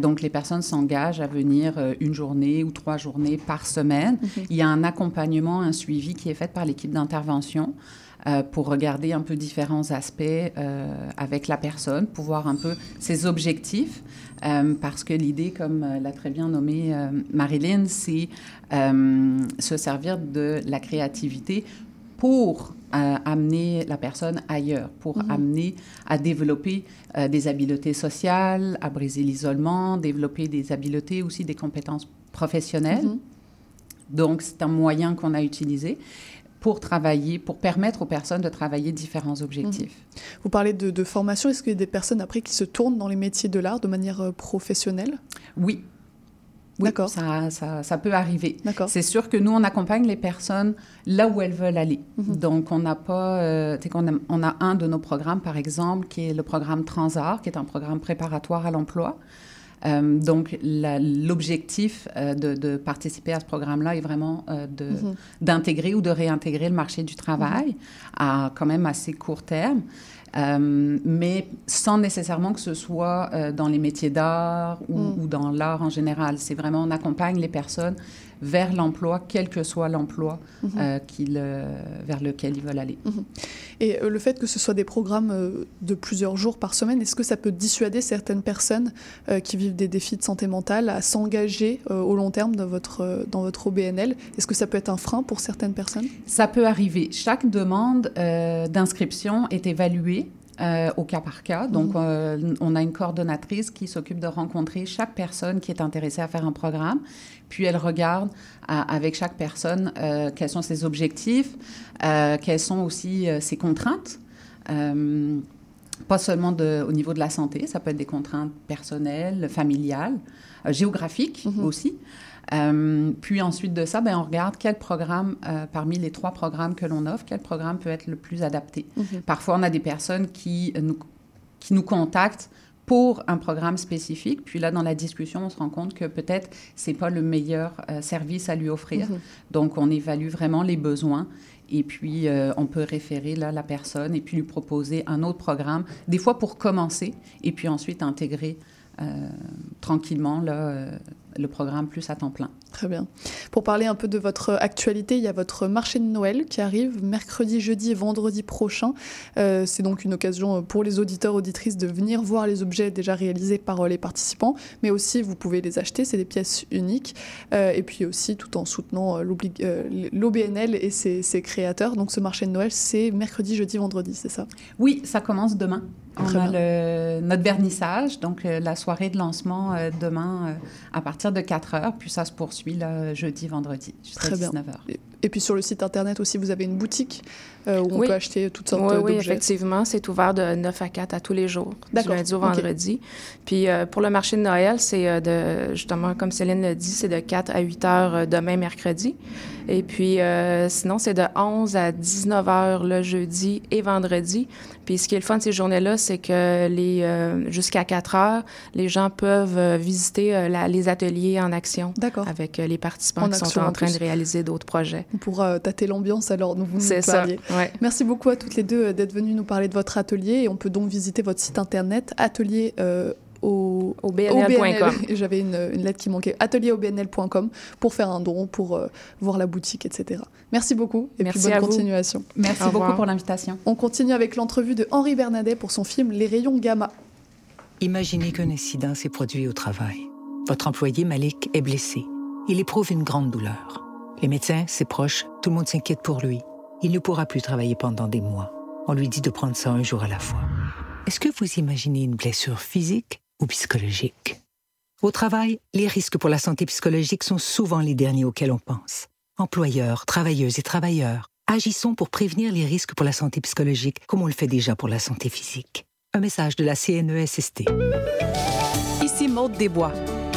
donc, les personnes s'engagent à venir une journée ou trois journées par semaine. Mm -hmm. Il y a un accompagnement, un suivi qui est fait par l'équipe d'intervention. Euh, pour regarder un peu différents aspects euh, avec la personne, pour voir un peu ses objectifs, euh, parce que l'idée, comme l'a très bien nommé Marilyn, c'est se servir de la créativité pour amener la personne ailleurs, pour mm -hmm. amener à développer des habiletés sociales, à briser l'isolement, développer des habiletés aussi des compétences professionnelles. Mm -hmm. Donc, c'est un moyen qu'on a utilisé pour travailler, pour permettre aux personnes de travailler différents objectifs. Mmh. Vous parlez de, de formation. Est-ce qu'il y a des personnes après qui se tournent dans les métiers de l'art de manière euh, professionnelle? Oui. Oui, D'accord. Ça, ça, ça, peut arriver. C'est sûr que nous, on accompagne les personnes là où elles veulent aller. Mmh. Donc, on n'a pas... Euh, on, a, on a un de nos programmes, par exemple, qui est le programme Transart, qui est un programme préparatoire à l'emploi. Euh, donc, l'objectif euh, de, de, participer à ce programme-là est vraiment euh, d'intégrer mm -hmm. ou de réintégrer le marché du travail mm -hmm. à quand même assez court terme. Euh, mais sans nécessairement que ce soit euh, dans les métiers d'art ou, mm. ou, dans l'art en général. C'est vraiment, on accompagne les personnes vers l'emploi, quel que soit l'emploi mm -hmm. euh, vers lequel ils veulent aller. -hmm. Et le fait que ce soit des programmes de plusieurs jours par semaine, est-ce que ça peut dissuader certaines personnes qui vivent des défis de santé mentale à s'engager au long terme dans votre, dans votre OBNL Est-ce que ça peut être un frein pour certaines personnes? Ça peut arriver. Chaque demande d'inscription est évaluée euh, au cas par cas. Donc, mmh. euh, on a une coordonnatrice qui s'occupe de rencontrer chaque personne qui est intéressée à faire un programme. Puis, elle regarde à, avec chaque personne euh, quels sont ses objectifs, quelles sont aussi ses contraintes. pas seulement de, au niveau de la santé, ça peut être des contraintes personnelles, familiales, géographiques mmh. aussi. Euh, puis ensuite de ça, ben, on regarde quel programme, euh, parmi les trois programmes que l'on offre, quel programme peut être le plus adapté. Mm -hmm. Parfois, on a des personnes qui nous, qui nous contactent pour un programme spécifique. Puis là, dans la discussion, on se rend compte que peut-être c'est pas le meilleur euh, service à lui offrir. Mm -hmm. Donc, on évalue vraiment les besoins et puis euh, on peut référer là la personne et puis lui proposer un autre programme, des fois pour commencer et puis ensuite intégrer euh, tranquillement là, le programme plus à temps plein. Très bien. Pour parler un peu de votre actualité, il y a votre marché de Noël qui arrive mercredi, jeudi et vendredi prochain. Euh, c'est donc une occasion pour les auditeurs, auditrices de venir voir les objets déjà réalisés par les participants, mais aussi vous pouvez les acheter, c'est des pièces uniques. Euh, et puis aussi tout en soutenant l'OBNL et ses, ses, créateurs. Donc ce marché de Noël, c'est mercredi, jeudi, vendredi, c'est ça? Oui, ça commence demain. On Très a le- notre vernissage, donc euh, la soirée de lancement euh, demain euh, à partir de 4 heures, puis ça se poursuit là, jeudi, vendredi, jusqu'à Très bien. 19 heures. Et, et puis sur le site internet aussi, vous avez une boutique euh, où on Oui. peut acheter toutes sortes Oui, oui, d'objets. effectivement. C'est ouvert de 9 à 4 à tous les jours, du lundi au vendredi. Puis euh, pour le marché de Noël, c'est euh, de, justement, comme Céline l'a dit, c'est de 4 à 8 heures euh, demain, mercredi. Et puis euh, sinon, c'est de 11 à 19 heures le jeudi et vendredi. Puis ce qui est le fun de ces journées-là, c'est que les euh, jusqu'à 4 heures, les gens peuvent euh, visiter euh, la- les ateliers en action avec les participants En qui sont en en train plus. de réaliser d'autres projets. On pourra euh, tâter l'ambiance alors dont vous nous C'est ça. parliez. Ouais. Merci beaucoup à toutes les deux d'être venues nous parler de votre atelier et on peut donc visiter votre site internet atelier euh, au, Au bnl.com. J'avais une, une lettre qui manquait atelierobnl.com pour faire un don, pour euh, voir la boutique, etc. Merci beaucoup et Merci puis bonne à vous. continuation. Merci Au beaucoup revoir. pour l'invitation. On continue avec l'entrevue de Henri Bernadet pour son film Les rayons gamma. Imaginez qu'un incident s'est produit au travail. Votre employé Malik est blessé. Il éprouve une grande douleur. Les médecins, ses proches, tout le monde s'inquiète pour lui. Il ne pourra plus travailler pendant des mois. On lui dit de prendre ça un jour à la fois. Est-ce que vous imaginez une blessure physique? Ou psychologique? Au travail, les risques pour la santé psychologique sont souvent les derniers auxquels on pense. Employeurs, travailleuses et travailleurs, agissons pour prévenir les risques pour la santé psychologique comme on le fait déjà pour la santé physique. Un message de la CNESST. Ici Maude Desbois.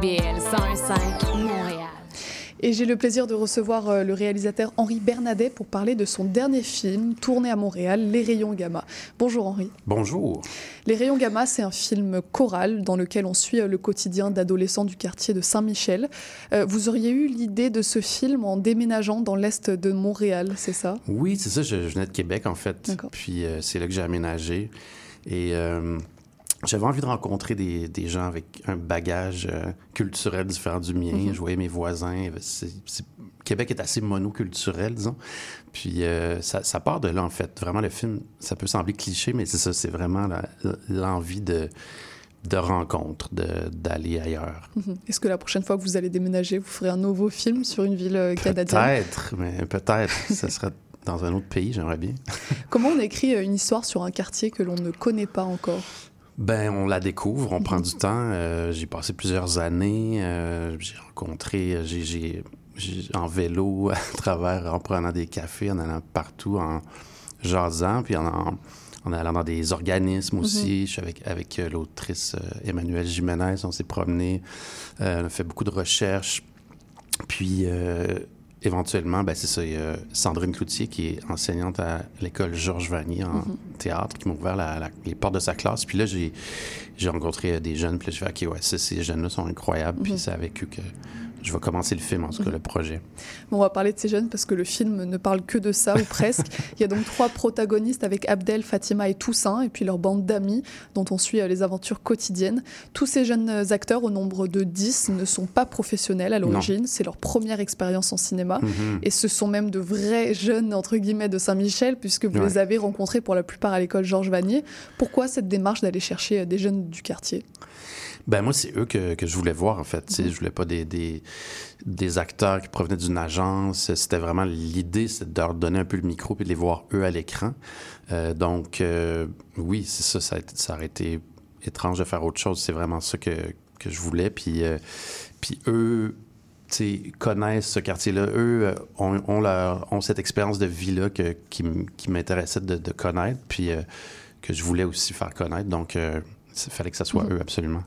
CIBL 101.5 Montréal. Et j'ai le plaisir de recevoir euh, le réalisateur Henri Bernadet pour parler de son dernier film tourné à Montréal, Les Rayons Gamma. Bonjour Henri. Bonjour. Les Rayons Gamma, c'est un film choral dans lequel on suit euh, le quotidien d'adolescents du quartier de Saint-Michel. Euh, vous auriez eu l'idée de ce film en déménageant dans l'est de Montréal, c'est ça? Oui, c'est ça. Je, venais de Québec, en fait. D'accord. Puis euh, c'est là que j'ai aménagé. Et euh, j'avais envie de rencontrer des, des gens avec un bagage euh, culturel différent du mien. Mhm. Je voyais mes voisins. C'est- Québec est assez monoculturel, disons. Puis euh, ça, ça part de là, en fait. Vraiment, le film, ça peut sembler cliché, mais c'est ça. C'est vraiment l'envie de, de rencontre, de- d'aller ailleurs. Mhm. Est-ce que la prochaine fois que vous allez déménager, vous ferez un nouveau film sur une ville euh, canadienne? Peut-être, mais peut-être. ça serait dans un autre pays, j'aimerais bien. Comment on écrit une histoire sur un quartier que l'on ne connaît pas encore? Ben, on la découvre, on prend du temps. Euh, j'ai passé plusieurs années. euh, j'ai rencontré, j'ai, j'ai- j'ai- en vélo, à travers, en prenant des cafés, en allant partout, en jasant, puis en, en, en allant dans des organismes aussi. Je suis avec, avec euh, l'autrice euh, Emmanuelle Jiménez, on s'est promené, euh, on a fait beaucoup de recherches. Puis, euh, éventuellement, ben, c'est ça, il y a Sandrine Cloutier, qui est enseignante à l'école Georges Vanier en Mhm. théâtre, qui m'a ouvert la- la- les portes de sa classe. Puis là, j'ai, rencontré euh, des jeunes, puis là, je fais, OK, ouais, ces jeunes-là sont incroyables. Puis c'est avec eux que je vais commencer le film, en tout cas, le projet. Bon, on va parler de ces jeunes parce que le film ne parle que de ça, ou presque. Il y a donc trois protagonistes avec Abdel, Fatima et Toussaint, et puis leur bande d'amis dont on suit euh, les aventures quotidiennes. Tous ces jeunes euh, acteurs, au nombre de 10, ne sont pas professionnels à l'origine. C'est leur première expérience en cinéma. Mhm. Et ce sont même de vrais jeunes, entre guillemets, de Saint-Michel, puisque vous Ouais. les avez rencontrés pour la plupart à l'école Georges Vanier. Pourquoi cette démarche d'aller chercher euh, des jeunes du quartier? Ben moi, c'est eux que, que je voulais voir, en fait. Tu sais, Mhm. Je voulais pas des, des, des acteurs qui provenaient d'une agence. C'était vraiment l'idée, c'est de leur donner un peu le micro puis de les voir eux à l'écran. Euh, donc, euh, oui, c'est ça, ça, a été- ça aurait été étrange de faire autre chose. C'est vraiment ça que, que je voulais. Puis, euh, puis eux, tu sais, connaissent ce quartier-là. Eux euh, ont, ont, leur- ont cette expérience de vie-là qui, qui m'intéressait de, de connaître, puis euh, que je voulais aussi faire connaître. Donc, euh, il fallait que ça soit Mhm. eux, absolument.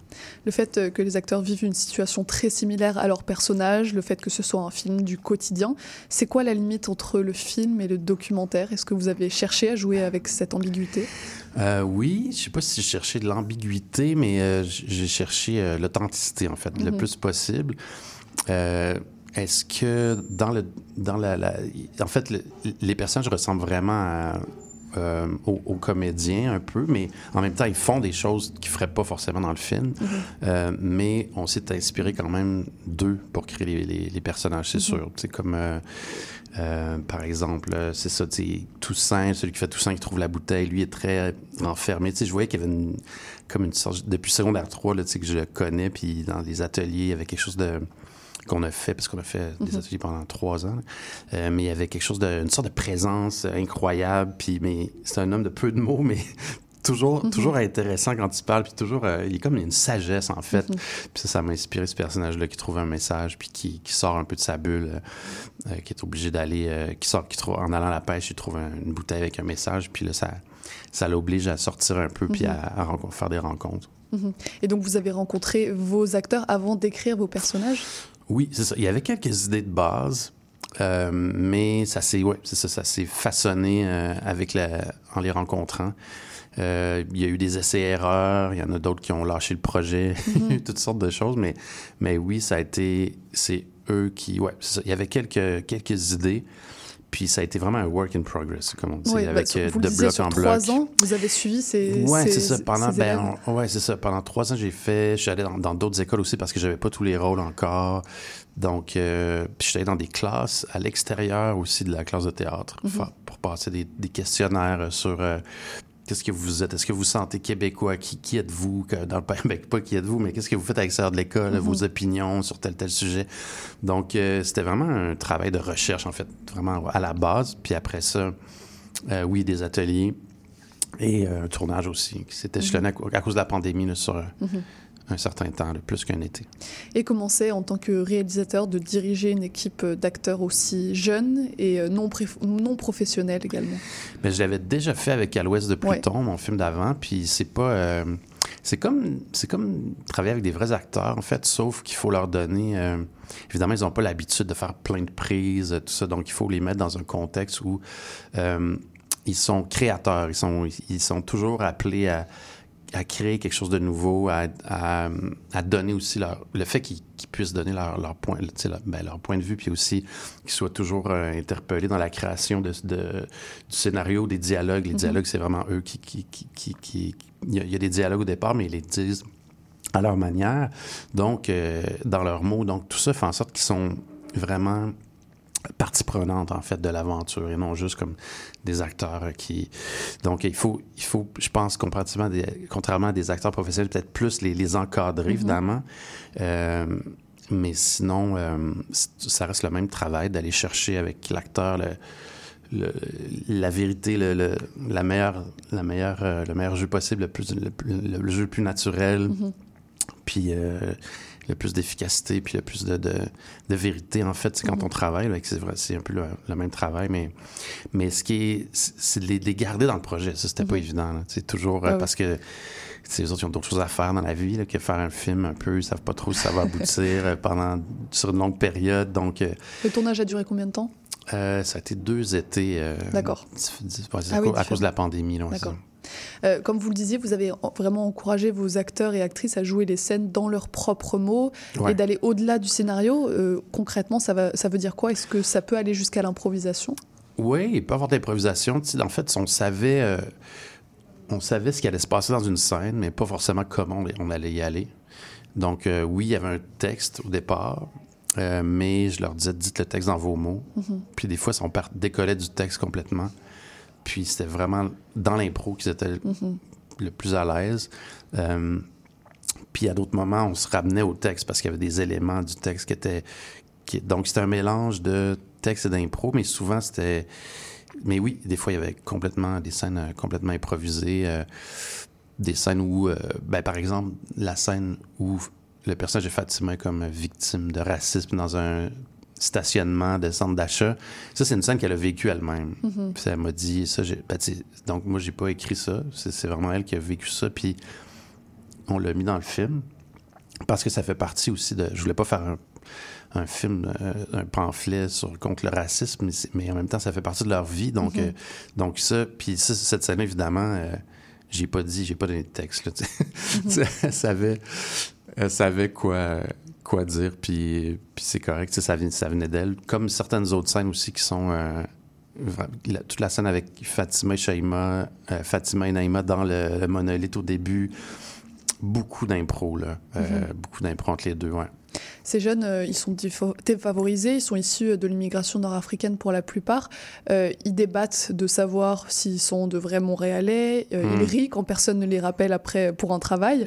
Le fait euh, que les acteurs vivent une situation très similaire à leur personnage, le fait que ce soit un film du quotidien, c'est quoi la limite entre le film et le documentaire? Est-ce que vous avez cherché à jouer avec cette ambiguïté? Euh, oui, je sais pas si j'ai cherché de l'ambiguïté, mais euh, j'ai cherché euh, l'authenticité, en fait, le Mhm. plus possible. Est-ce que dans le dans la, la- en fait le- les personnages ressemblent vraiment à, euh, aux, aux comédiens un peu, mais en même temps ils font des choses qu'ils feraient pas forcément dans le film. Euh, mais on s'est inspiré quand même d'eux pour créer les, les- les personnages, c'est Mhm. sûr. C'est comme euh, euh, par exemple, c'est ça, tu sais, Toussaint, celui qui fait Toussaint qui trouve la bouteille, lui est très enfermé. Tu sais, je voyais qu'il y avait une, comme une sorte, depuis secondaire 3, là, tu sais, que je le connais, puis dans les ateliers, il y avait quelque chose de qu'on a fait, parce qu'on a fait des Mhm. ateliers pendant trois ans. Euh, mais il y avait quelque chose de, une sorte de présence incroyable, puis mais c'est un homme de peu de mots, mais toujours, Mhm. toujours intéressant quand il parle, puis toujours, euh, il est comme une sagesse, en fait. Mhm. Puis ça, ça m'a inspiré ce personnage-là qui trouve un message, puis qui, qui sort un peu de sa bulle, euh, qui est obligé d'aller, euh, qui sort, qui trouve, en allant à la pêche, il trouve un- une bouteille avec un message, puis là, ça, ça l'oblige à sortir un peu, puis à, faire des rencontres. Et donc vous avez rencontré vos acteurs avant d'écrire vos personnages? Oui, c'est ça. Il y avait quelques idées de base, euh, mais ça s'est, ouais, ça, ça s'est façonné euh, avec la, en les rencontrant. Euh, il y a eu des essais-erreurs, il y en a d'autres qui ont lâché le projet, Mhm. toutes sortes de choses, mais, mais oui, ça a été, c'est eux qui, ouais, c'est ça. Il y avait quelques, quelques idées, puis ça a été vraiment un work in progress, comme on dit, avec euh, vous de bloc sur en trois bloc. ans, vous avez suivi ces. Ouais, ces- c'est ça. Pendant, ben, on- ouais, c'est ça. Pendant trois ans, j'ai fait. Je suis allé dans d'autres écoles aussi parce que j'avais pas tous les rôles encore. Donc, euh, puis je suis allé dans des classes à l'extérieur aussi de la classe de théâtre Mhm. fa- pour passer des, des questionnaires sur euh, qu'est-ce que vous êtes? Est-ce que vous sentez québécois? Qui, qui êtes-vous? Dans le ben, pas qui êtes-vous, mais qu'est-ce que vous faites à l'extérieur de l'école? Mhm. Vos opinions sur tel tel sujet? Donc, euh, c'était vraiment un travail de recherche, en fait, vraiment à la base. Puis après ça, euh, oui, des ateliers. Et euh, un tournage aussi, qui s'était échelonné à, cau- à cause de la pandémie là, sur Mhm. Un certain temps, là, plus qu'un été. Et comment c'est en tant que réalisateur de diriger une équipe d'acteurs aussi jeunes et euh, non, non professionnels également? Mais je l'avais déjà fait avec À l'Ouest de Ouais. Pluton, mon film d'avant, puis c'est pas. euh, c'est comme, c'est comme travailler avec des vrais acteurs, en fait, sauf qu'il faut leur donner. euh, évidemment, ils n'ont pas l'habitude de faire plein de prises, tout ça, donc il faut les mettre dans un contexte où euh, ils sont créateurs, ils sont, ils sont toujours appelés à, à créer quelque chose de nouveau, à, à, à donner aussi leur, le fait qu'ils puissent donner leur, leur, point, leur, ben, leur point de vue, puis aussi qu'ils soient toujours euh, interpellés dans la création de, de- du scénario, des dialogues. Les Mhm. dialogues, c'est vraiment eux qui... qui, qui, qui, qui- il, y a, il y a des dialogues au départ, mais ils les disent à leur manière, donc euh, dans leurs mots. Donc tout ça fait en sorte qu'ils sont vraiment partie prenante en fait de l'aventure et non juste comme des acteurs qui donc il faut il faut je pense comparativement des, contrairement à des acteurs professionnels peut-être plus les, les encadrer Mhm. évidemment Euh, mais sinon euh, ça reste le même travail d'aller chercher avec l'acteur le, le- la vérité le, le- la meilleure la meilleure euh, le meilleur jeu possible le plus le, jeu le plus naturel Mhm. puis le plus d'efficacité, puis le plus de, de, de vérité, en fait, c'est quand Mhm. on travaille, c'est un peu le, le même travail, mais, mais ce qui est, c'est de les, de les garder dans le projet, ça, c'était pas Mhm. évident, c'est toujours, euh, Ah parce que les autres, ils ont d'autres choses à faire dans la vie, là, que faire un film un peu, ils savent pas trop si ça va aboutir euh, pendant, sur une longue période, donc... euh, Le tournage a duré combien de temps? euh, ça a été deux étés. euh, D'accord. ouais, Ah à, oui, cause- à cause de la pandémie. D'accord. Euh, comme vous le disiez, vous avez en- vraiment encouragé vos acteurs et actrices à jouer les scènes dans leurs propres mots Ouais. et d'aller au-delà du scénario. Euh, concrètement, ça, va, ça veut dire quoi? Est-ce que ça peut aller jusqu'à l'improvisation? Oui, il peut y avoir d'improvisation. En fait, on savait, euh, on savait ce qui allait se passer dans une scène, mais pas forcément comment on allait y aller. Donc, oui, il y avait un texte au départ, mais je leur disais, dites le texte dans vos mots. Mhm. Puis des fois, on part, décollait du texte complètement. Puis c'était vraiment dans l'impro qu'ils étaient Mhm. le plus à l'aise. Euh, puis à d'autres moments, on se ramenait au texte parce qu'il y avait des éléments du texte qui étaient. Qui, donc, c'était un mélange de texte et d'impro, mais souvent, c'était. Mais oui, des fois, il y avait complètement des scènes euh, complètement improvisées. euh, des scènes où, ben, par exemple, la scène où le personnage de Fatima est comme victime de racisme dans un stationnement de centre d'achat. Ça, c'est une scène qu'elle a vécue elle-même. Mhm. Puis elle m'a dit, ça, j'ai, ben, donc moi, j'ai pas écrit ça. C'est, vraiment elle qui a vécu ça. Puis on l'a mis dans le film parce que ça fait partie aussi de. Je voulais pas faire un, un film, euh, un pamphlet sur, contre le racisme, mais, en même temps, ça fait partie de leur vie. Donc, Mhm. euh, donc ça, puis ça, cette scène, évidemment, euh, j'ai pas dit, j'ai pas donné de texte. Là, elle savait, elle savait quoi, quoi dire, puis, puis c'est correct. Ça, venait- ça venait d'elle. Comme certaines autres scènes aussi qui sont. euh, la- toute la scène avec Fatima et Shaima, euh, Fatima et Naïma dans le, le monolithe au début. Beaucoup d'impro, là. Euh, Mhm. Beaucoup d'impro entre les deux, ouais. Ces jeunes, euh, ils sont défavorisés, ils sont issus de l'immigration nord-africaine pour la plupart. Euh, ils débattent de savoir s'ils sont de vrais Montréalais. Euh. Ils rient quand personne ne les rappelle après pour un travail.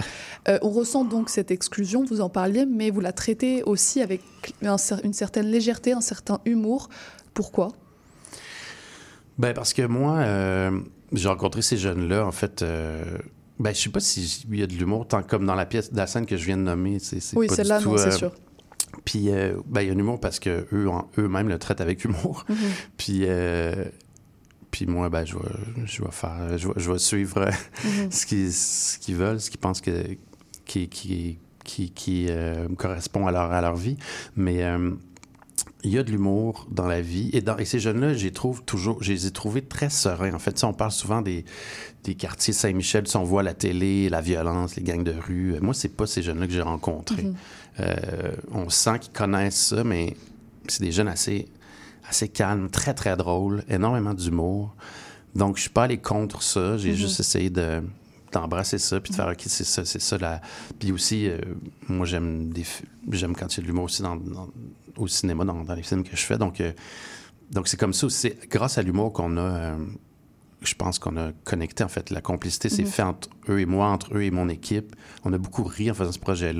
Euh, on ressent donc cette exclusion, vous en parliez, mais vous la traitez aussi avec un cer- une certaine légèreté, un certain humour. Pourquoi? Ben parce que moi, euh, j'ai rencontré ces jeunes-là, en fait. Ben, je sais pas s'il y a de l'humour, tant comme dans la pièce, la scène que je viens de nommer. C'est, c'est Oui, celle-là, non, c'est euh, sûr. Puis, euh, ben, il y a un humour parce que eux, en- eux-mêmes le traitent avec humour. Mhm. Puis, euh, puis moi, ben, je vais, je vais faire, je vais, je vais suivre euh, Mhm. ce qu'ils, ce qu'ils veulent, ce qu'ils pensent que, qui, qui, qui, qui euh, correspond à leur, à leur vie. Mais il y a de l'humour dans la vie. Et, dans, et ces jeunes-là, je les trouve toujours, je les ai trouvés très sereins. En fait, on parle souvent des, des quartiers Saint-Michel, on voit la télé, la violence, les gangs de rue. Moi, c'est pas ces jeunes-là que j'ai rencontrés. Mhm. Euh, on sent qu'ils connaissent ça, mais c'est des jeunes assez, assez calmes, très, très drôles, énormément d'humour. Donc, je suis pas allé contre ça. J'ai Mhm. juste essayé de d'embrasser ça puis de faire ok c'est ça c'est ça la puis aussi euh, moi j'aime des j'aime quand il y a de l'humour aussi dans, dans- au cinéma dans, dans les films que je fais donc euh, donc c'est comme ça aussi c'est grâce à l'humour qu'on a euh, je pense qu'on a connecté en fait la complicité s'est Mhm. fait entre eux et moi entre eux et mon équipe on a beaucoup ri en faisant ce projet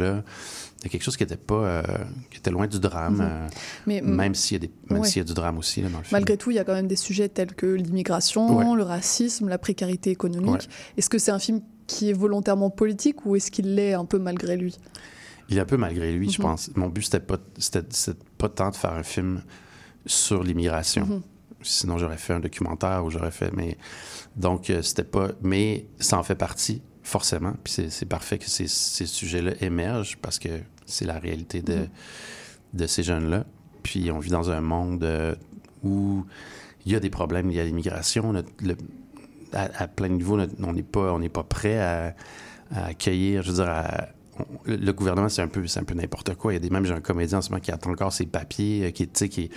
a quelque chose qui était pas euh, qui était loin du drame Mhm. euh, Mais- même s'il y Ouais. y a du drame aussi là, dans le film Malgré tout, il y a quand même des sujets tels que l'immigration, Ouais. le racisme, la précarité économique. Ouais. Est-ce que c'est un film qui est volontairement politique ou est-ce qu'il l'est un peu malgré lui? Il est un peu malgré lui, je Mhm. pense. Mon but, c'était pas, c'était, c'était pas tant de faire un film sur l'immigration. Mhm. Sinon, j'aurais fait un documentaire ou j'aurais fait. Mais donc, euh, c'était pas. Mais ça en fait partie, forcément. Puis c'est, c'est parfait que ces, ces sujets-là émergent parce que c'est la réalité de, Mhm. de ces jeunes-là. Puis on vit dans un monde euh, où il y a des problèmes liés à l'immigration. À, à plein de niveaux, notre- on n'est pas, on pas prêt à, à accueillir. Je veux dire, à- le, le gouvernement, c'est un peu, c'est un peu n'importe quoi. Il y a des même, j'ai un comédien en ce moment qui attend encore ses papiers, euh, qui, qui, est,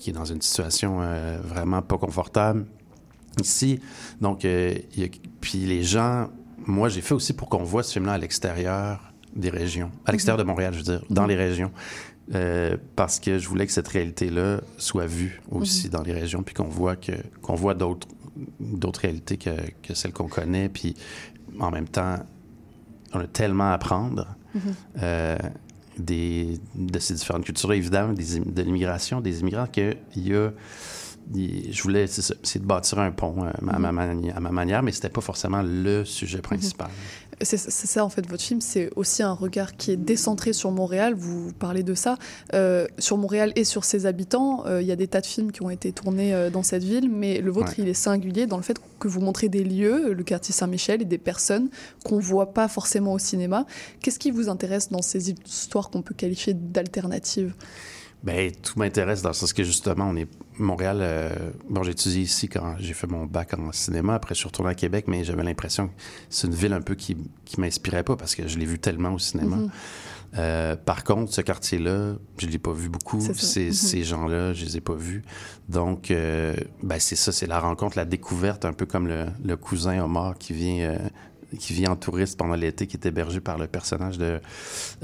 qui est dans une situation euh, vraiment pas confortable ici. Donc, euh, il y a- puis les gens, moi, j'ai fait aussi pour qu'on voit ce film-là à l'extérieur des régions, à l'extérieur de Montréal, je veux dire, dans les régions. Euh, parce que je voulais que cette réalité-là soit vue aussi Mhm. dans les régions, puis qu'on voit que qu'on voit d'autres d'autres réalités que, que celles qu'on connaît, puis en même temps, on a tellement à apprendre Mhm. euh, des, de ces différentes cultures, évidemment, des, de l'immigration, des immigrants, qu'il y a. je voulais c'est de bâtir un pont euh, à, ma, mani- à ma manière, mais c'était pas forcément le sujet principal. C'est ça en fait, votre film, c'est aussi un regard qui est décentré sur Montréal, vous parlez de ça, Euh, sur Montréal et sur ses habitants. euh, Il y a des tas de films qui ont été tournés euh, dans cette ville, mais le vôtre, Ouais. il est singulier dans le fait que vous montrez des lieux, le quartier Saint-Michel, et des personnes qu'on voit pas forcément au cinéma. Qu'est-ce qui vous intéresse dans ces histoires qu'on peut qualifier d'alternatives? Ben, tout m'intéresse dans le sens que justement, on est Montréal. euh, bon, j'ai étudié ici quand j'ai fait mon bac en cinéma. Après, je suis retourné à Québec, mais j'avais l'impression que c'est une ville un peu qui, qui m'inspirait pas parce que je l'ai vu tellement au cinéma. Mhm. Euh, par contre, ce quartier-là, je l'ai pas vu beaucoup. Ces, Mhm. ces gens-là, je les ai pas vus. Donc, euh, ben, c'est ça, c'est la rencontre, la découverte, un peu comme le, le cousin Omar qui vient. euh, qui vient en touriste pendant l'été, qui est hébergé par le personnage de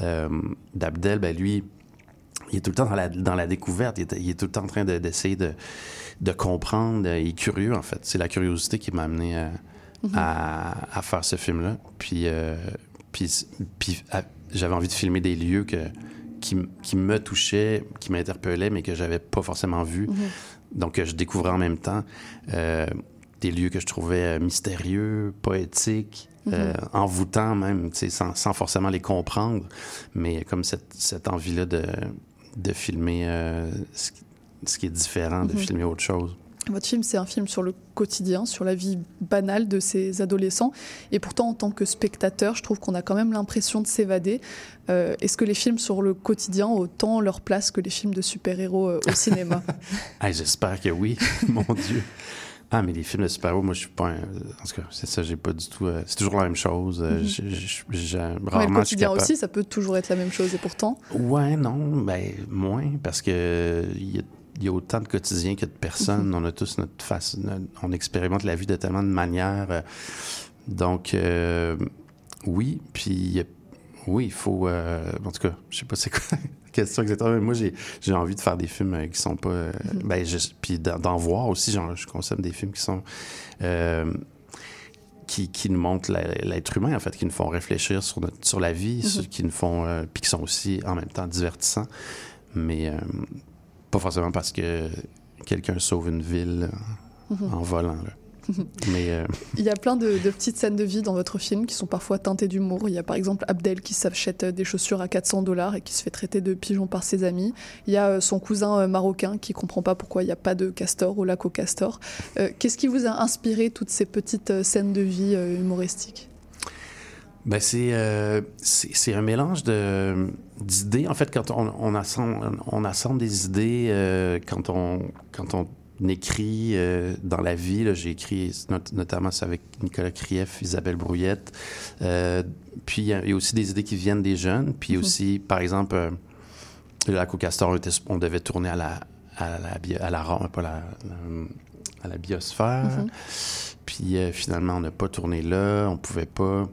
euh, d'Abdel, ben lui, il est tout le temps dans la, dans la découverte. Il est, il est tout le temps en train de- d'essayer de, de comprendre. Il est curieux, en fait. C'est la curiosité qui m'a amené à, Mhm. à, à faire ce film-là. Puis, euh, Puis, puis j'avais envie de filmer des lieux que, qui, qui me touchaient, qui m'interpellaient, mais que j'avais pas forcément vus. Mhm. Donc, que je découvrais en même temps. Euh, des lieux que je trouvais euh, mystérieux, poétiques, euh, Mhm. envoûtants même, sans, sans forcément les comprendre. Mais comme cette, cette envie-là de, de filmer euh, ce, qui- ce qui est différent, de Mhm. filmer autre chose. Votre film, c'est un film sur le quotidien, sur la vie banale de ces adolescents. Et pourtant, en tant que spectateur, je trouve qu'on a quand même l'impression de s'évader. Euh, Est-ce que les films sur le quotidien ont autant leur place que les films de super-héros euh, au cinéma? Ah, J'espère que oui, mon Dieu. Ah, mais les films de super-héros, moi, je suis pas un... En tout cas, c'est ça, j'ai pas du tout... euh, C'est toujours la même chose. euh, Mhm. rarement, Le je suis quotidien capable- aussi, ça peut toujours être la même chose. Et pourtant, Ouais, non, ben moins, parce que il y, a- il y a autant de quotidiens que de personnes. Mhm. On a tous notre face, notre- on expérimente la vie de tellement de manières. euh, donc, oui, puis oui, il faut. en tout cas, je sais pas c'est quoi question exactement, mais moi j'ai envie de faire des films euh, qui sont pas. euh, Mhm. ben, puis d'en voir aussi. Genre, je consomme des films qui sont. euh, qui, qui nous montrent l'être humain, en fait, qui nous font réfléchir sur, notre, sur la vie, sur- qui nous font. puis qui sont aussi en même temps divertissants. Mais pas forcément parce que quelqu'un sauve une ville Mhm. en volant. là. Mais. euh, il y a plein de, de petites scènes de vie dans votre film qui sont parfois teintées d'humour. Il y a par exemple Abdel qui s'achète des chaussures à 400 dollars et qui se fait traiter de pigeon par ses amis. Il y a euh, son cousin euh, marocain qui comprend pas pourquoi il n'y a pas de castor au lac au castor. Euh, Qu'est-ce qui vous a inspiré toutes ces petites euh, scènes de vie euh, humoristiques? Ben c'est euh, un mélange de d'idées. En fait, quand on, on assemble on assemble des idées euh, quand on quand on écrit euh, dans la vie. J'ai écrit not- notamment ça avec Nicolas Krief, Isabelle Brouillette. Euh, puis il y, a- il y a aussi des idées qui viennent des jeunes. Puis Mhm. aussi, par exemple, euh, le lac au castor, on, était- on devait tourner à la à la bio- à la, pas à la biosphère. Mhm. Puis finalement, on n'a pas tourné là, on pouvait pas.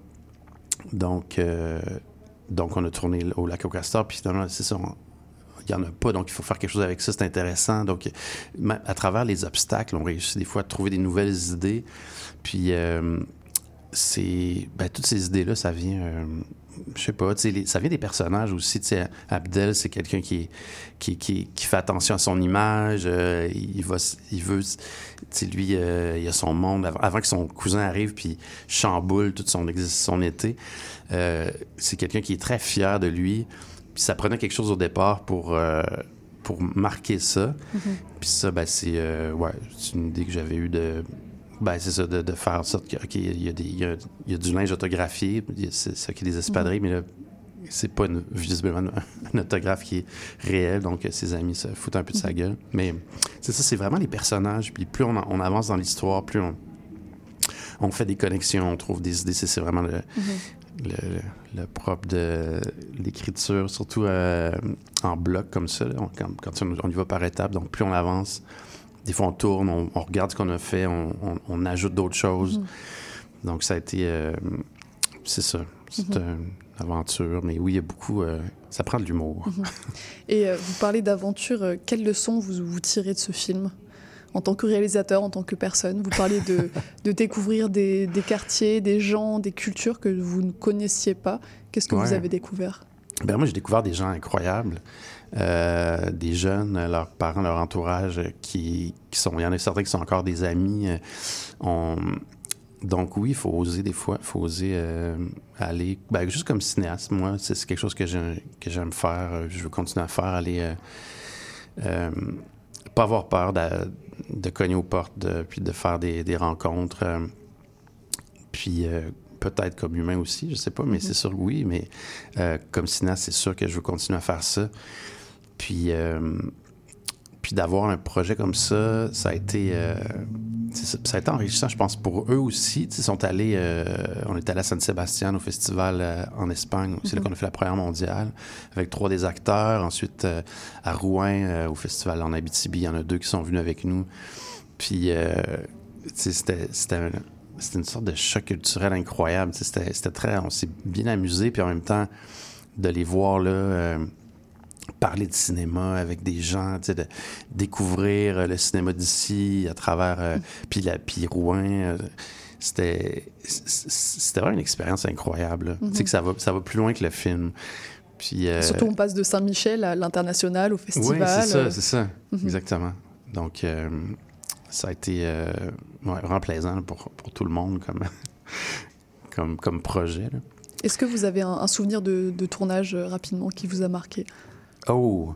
Donc, donc on a tourné au lac au castor, puis finalement, c'est ça, on- il n'y en a pas, donc il faut faire quelque chose avec ça, c'est intéressant. Donc, à travers les obstacles, on réussit des fois à trouver des nouvelles idées. Puis, euh, c'est. Ben, toutes ces idées-là, ça vient. euh, je sais pas, ça vient des personnages aussi. Abdel, c'est quelqu'un qui, qui, qui, fait attention à son image. euh, il, va, il veut. Lui, il a son monde. Avant, que son cousin arrive, puis chamboule toute son, son été. C'est quelqu'un qui est très fier de lui. Puis ça prenait quelque chose au départ pour. euh, pour marquer ça. Mhm. Puis ça, ben, c'est euh, ouais, c'est une idée que j'avais eue de. Ben, c'est ça, de, de faire en sorte qu'il il y, a des- il y, a, il y a du linge autographié, c'est ça qui est des espadrilles, mais là, c'est pas une- visiblement un, autographe qui est réel, donc euh, ses amis se foutent un peu de sa gueule. Mais c'est ça, c'est vraiment les personnages, puis plus on, on avance dans l'histoire, plus on, on fait des connexions, on trouve des idées, c'est vraiment le, le, le- le propre de l'écriture, surtout euh, en bloc comme ça, là, on- quand, on, y va par étapes, donc plus on avance, des fois on tourne, on, on regarde ce qu'on a fait, on, ajoute d'autres choses. Mhm. Donc ça a été, euh, c'est ça, c'est Mhm. une aventure, mais oui, il y a beaucoup, euh, ça prend de l'humour. Mhm. Et vous parlez d'aventure, quelles leçons vous, vous tirez de ce film? En tant que réalisateur, en tant que personne Vous parlez de, de découvrir des, des quartiers, des gens, des cultures que vous ne connaissiez pas. Qu'est-ce que vous avez découvert? Ben moi, j'ai découvert des gens incroyables, euh, des jeunes, leurs parents, leur entourage, qui, qui sont. Il y en a certains qui sont encore des amis. euh, on- donc oui, il faut oser des fois, il faut oser euh, aller. Ben, juste comme cinéaste, moi, c'est quelque chose que j'aime faire. Je veux continuer à faire, aller. euh, pas avoir peur de, de cogner aux portes, de- puis de faire des, des rencontres. euh, puis euh, peut-être comme humain aussi, je sais pas, mais c'est sûr que oui. Mais euh, comme cinéaste, c'est sûr que je veux continuer à faire ça. Puis, euh, puis d'avoir un projet comme ça, ça a été, euh, ça, ça a été enrichissant, je pense, pour eux aussi. Ils sont allés, euh, on est allé à San Sebastian au festival euh, en Espagne. C'est là Mhm. qu'on a fait la première mondiale avec trois des acteurs. Ensuite, à Rouen, au festival en Abitibi, il y en a deux qui sont venus avec nous. Puis, c'était, c'était, un- c'était une sorte de choc culturel incroyable. C'était, c'était très, on s'est bien amusé, puis en même temps, de les voir là. euh, parler de cinéma avec des gens, de découvrir euh, le cinéma d'ici à travers, euh, puis la, puis Rouen, euh, c'était c'était vraiment une expérience incroyable. Mhm. Tu sais que ça va, ça va plus loin que le film. Puis, euh, Surtout, on passe de Saint-Michel à l'international, au oui, festival. c'est ça, c'est ça. Mhm. Exactement. Donc, ça a été ouais, vraiment plaisant pour, pour tout le monde comme, comme, comme projet. Est-ce que vous avez un, un souvenir de, de tournage rapidement qui vous a marqué? Oh,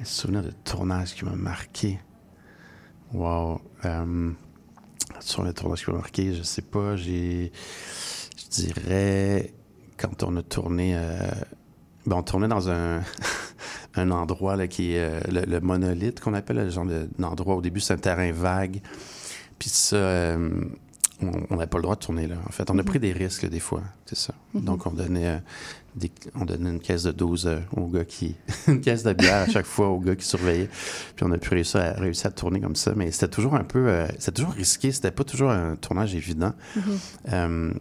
un souvenir de tournage qui m'a marqué. Wow. Euh, sur le tournage qui m'a marqué, je sais pas, j'ai. Je dirais. Quand on a tourné. euh, ben, on tournait dans un. un endroit là, qui est euh, le, monolithe qu'on appelle, le genre de- d'endroit. Au début, c'est un terrain vague. Puis ça, euh, on n'avait pas le droit de tourner là. En fait, on a Mhm. pris des risques des fois, c'est ça. Mhm. Donc, on donnait, euh, des- on donnait une caisse de 12 euh, au gars qui... une caisse de bière à chaque fois au gars qui surveillait. Puis on a pu réussir à, réussir à tourner comme ça. Mais c'était toujours un peu... euh, c'était toujours risqué. C'était pas toujours un tournage évident. Mhm. Euh,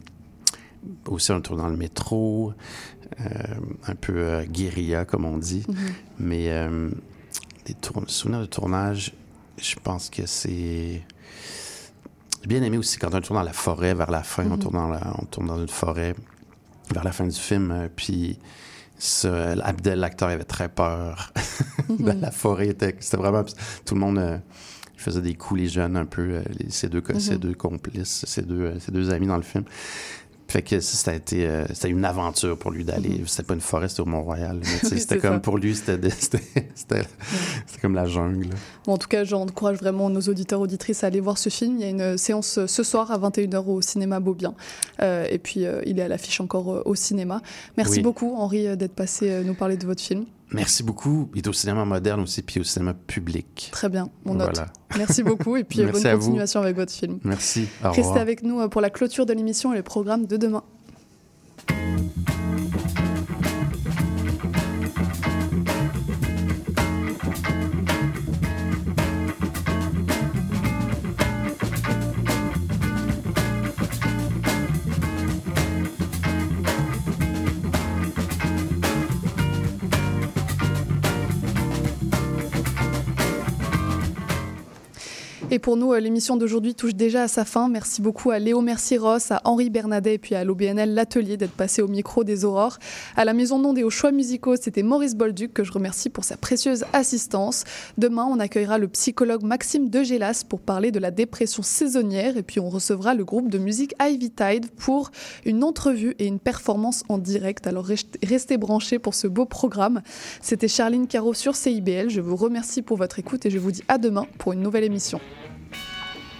aussi, on tourne dans le métro, un peu guérilla, comme on dit. Mhm. Mais des souvenirs de tournage, je pense que c'est. J'ai bien aimé aussi quand on tourne dans la forêt vers la fin. on, Mhm. tourne dans la- on tourne dans une forêt vers la fin du film. euh, puis ça, Abdel, l'acteur, avait très peur. dans Mhm. la forêt, était- c'était vraiment. Tout le monde. euh, faisait des coups, les jeunes, un peu, euh, les- ces, deux, ces Mhm. deux complices, ces deux, euh, ces deux amis dans le film. Fait que ça, ça a été, euh, c'était une aventure pour lui d'aller. Mhm. C'était pas une forêt, c'était au Mont-Royal. Oui, c'était comme ça. pour lui, c'était de- c'était comme la jungle. Bon, en tout cas, j'encourage vraiment nos auditeurs auditrices à aller voir ce film. Il y a une séance euh, ce soir à 21h au cinéma Beaubien. Euh, et puis, euh, il est à l'affiche encore euh, au cinéma. Merci Oui. beaucoup, Henri, euh, d'être passé euh, nous parler de votre film. Merci beaucoup. Il est au cinéma moderne aussi, puis au cinéma public. Très bien, on note. Voilà. Merci beaucoup et puis bonne vous. continuation avec votre film. Merci. Au Restez avec nous euh, pour la clôture de l'émission et le programme de demain. Et pour nous, euh, l'émission d'aujourd'hui touche déjà à sa fin. Merci beaucoup à Léo Mercier-Ross, à Henri Bernadet et puis à l'OBNL L'Atelier d'être passé au micro des Aurores. À la Maison d'Onde et aux choix musicaux, c'était Maurice Bolduc que je remercie pour sa précieuse assistance. Demain, on accueillera le psychologue Maxime Degélas pour parler de la dépression saisonnière et puis on recevra le groupe de musique Ivy Tide pour une entrevue et une performance en direct. Alors rest- restez branchés pour ce beau programme. C'était Charline Caro sur CIBL. Je vous remercie pour votre écoute et je vous dis à demain pour une nouvelle émission.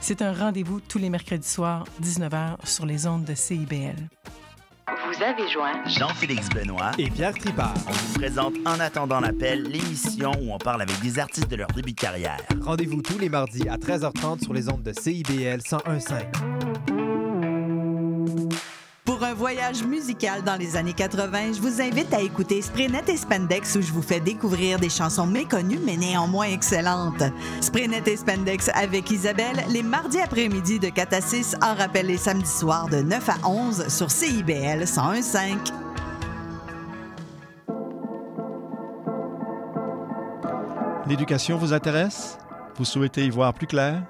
C'est un rendez-vous tous les mercredis soirs, 19h, sur les ondes de CIBL. Vous avez joint Jean-Félix Benoît et Pierre Tripart. On vous présente En attendant l'appel, l'émission où on parle avec des artistes de leur début de carrière. Rendez-vous tous les mardis à 13h30 sur les ondes de CIBL 101.5. Pour un voyage musical dans les années 80, je vous invite à écouter Spraynet et Spandex où je vous fais découvrir des chansons méconnues mais néanmoins excellentes. Spraynet et Spandex avec Isabelle les mardis après-midi de 4 à 6 en rappel les samedis soirs de 9 à 11 sur CIBL 101.5. L'éducation vous intéresse? Vous souhaitez y voir plus clair?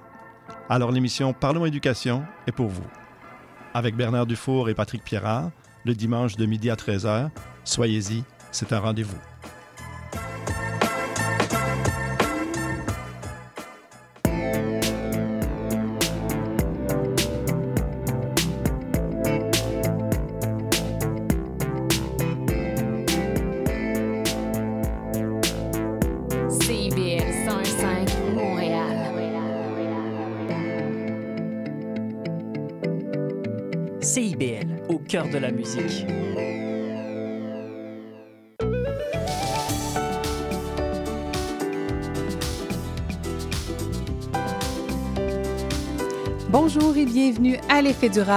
Alors l'émission Parlons éducation est pour vous. Avec Bernard Dufour et Patrick Pierrard, le dimanche de midi à 13h, soyez-y, c'est un rendez-vous. De la musique. Bonjour et bienvenue à l'effet durable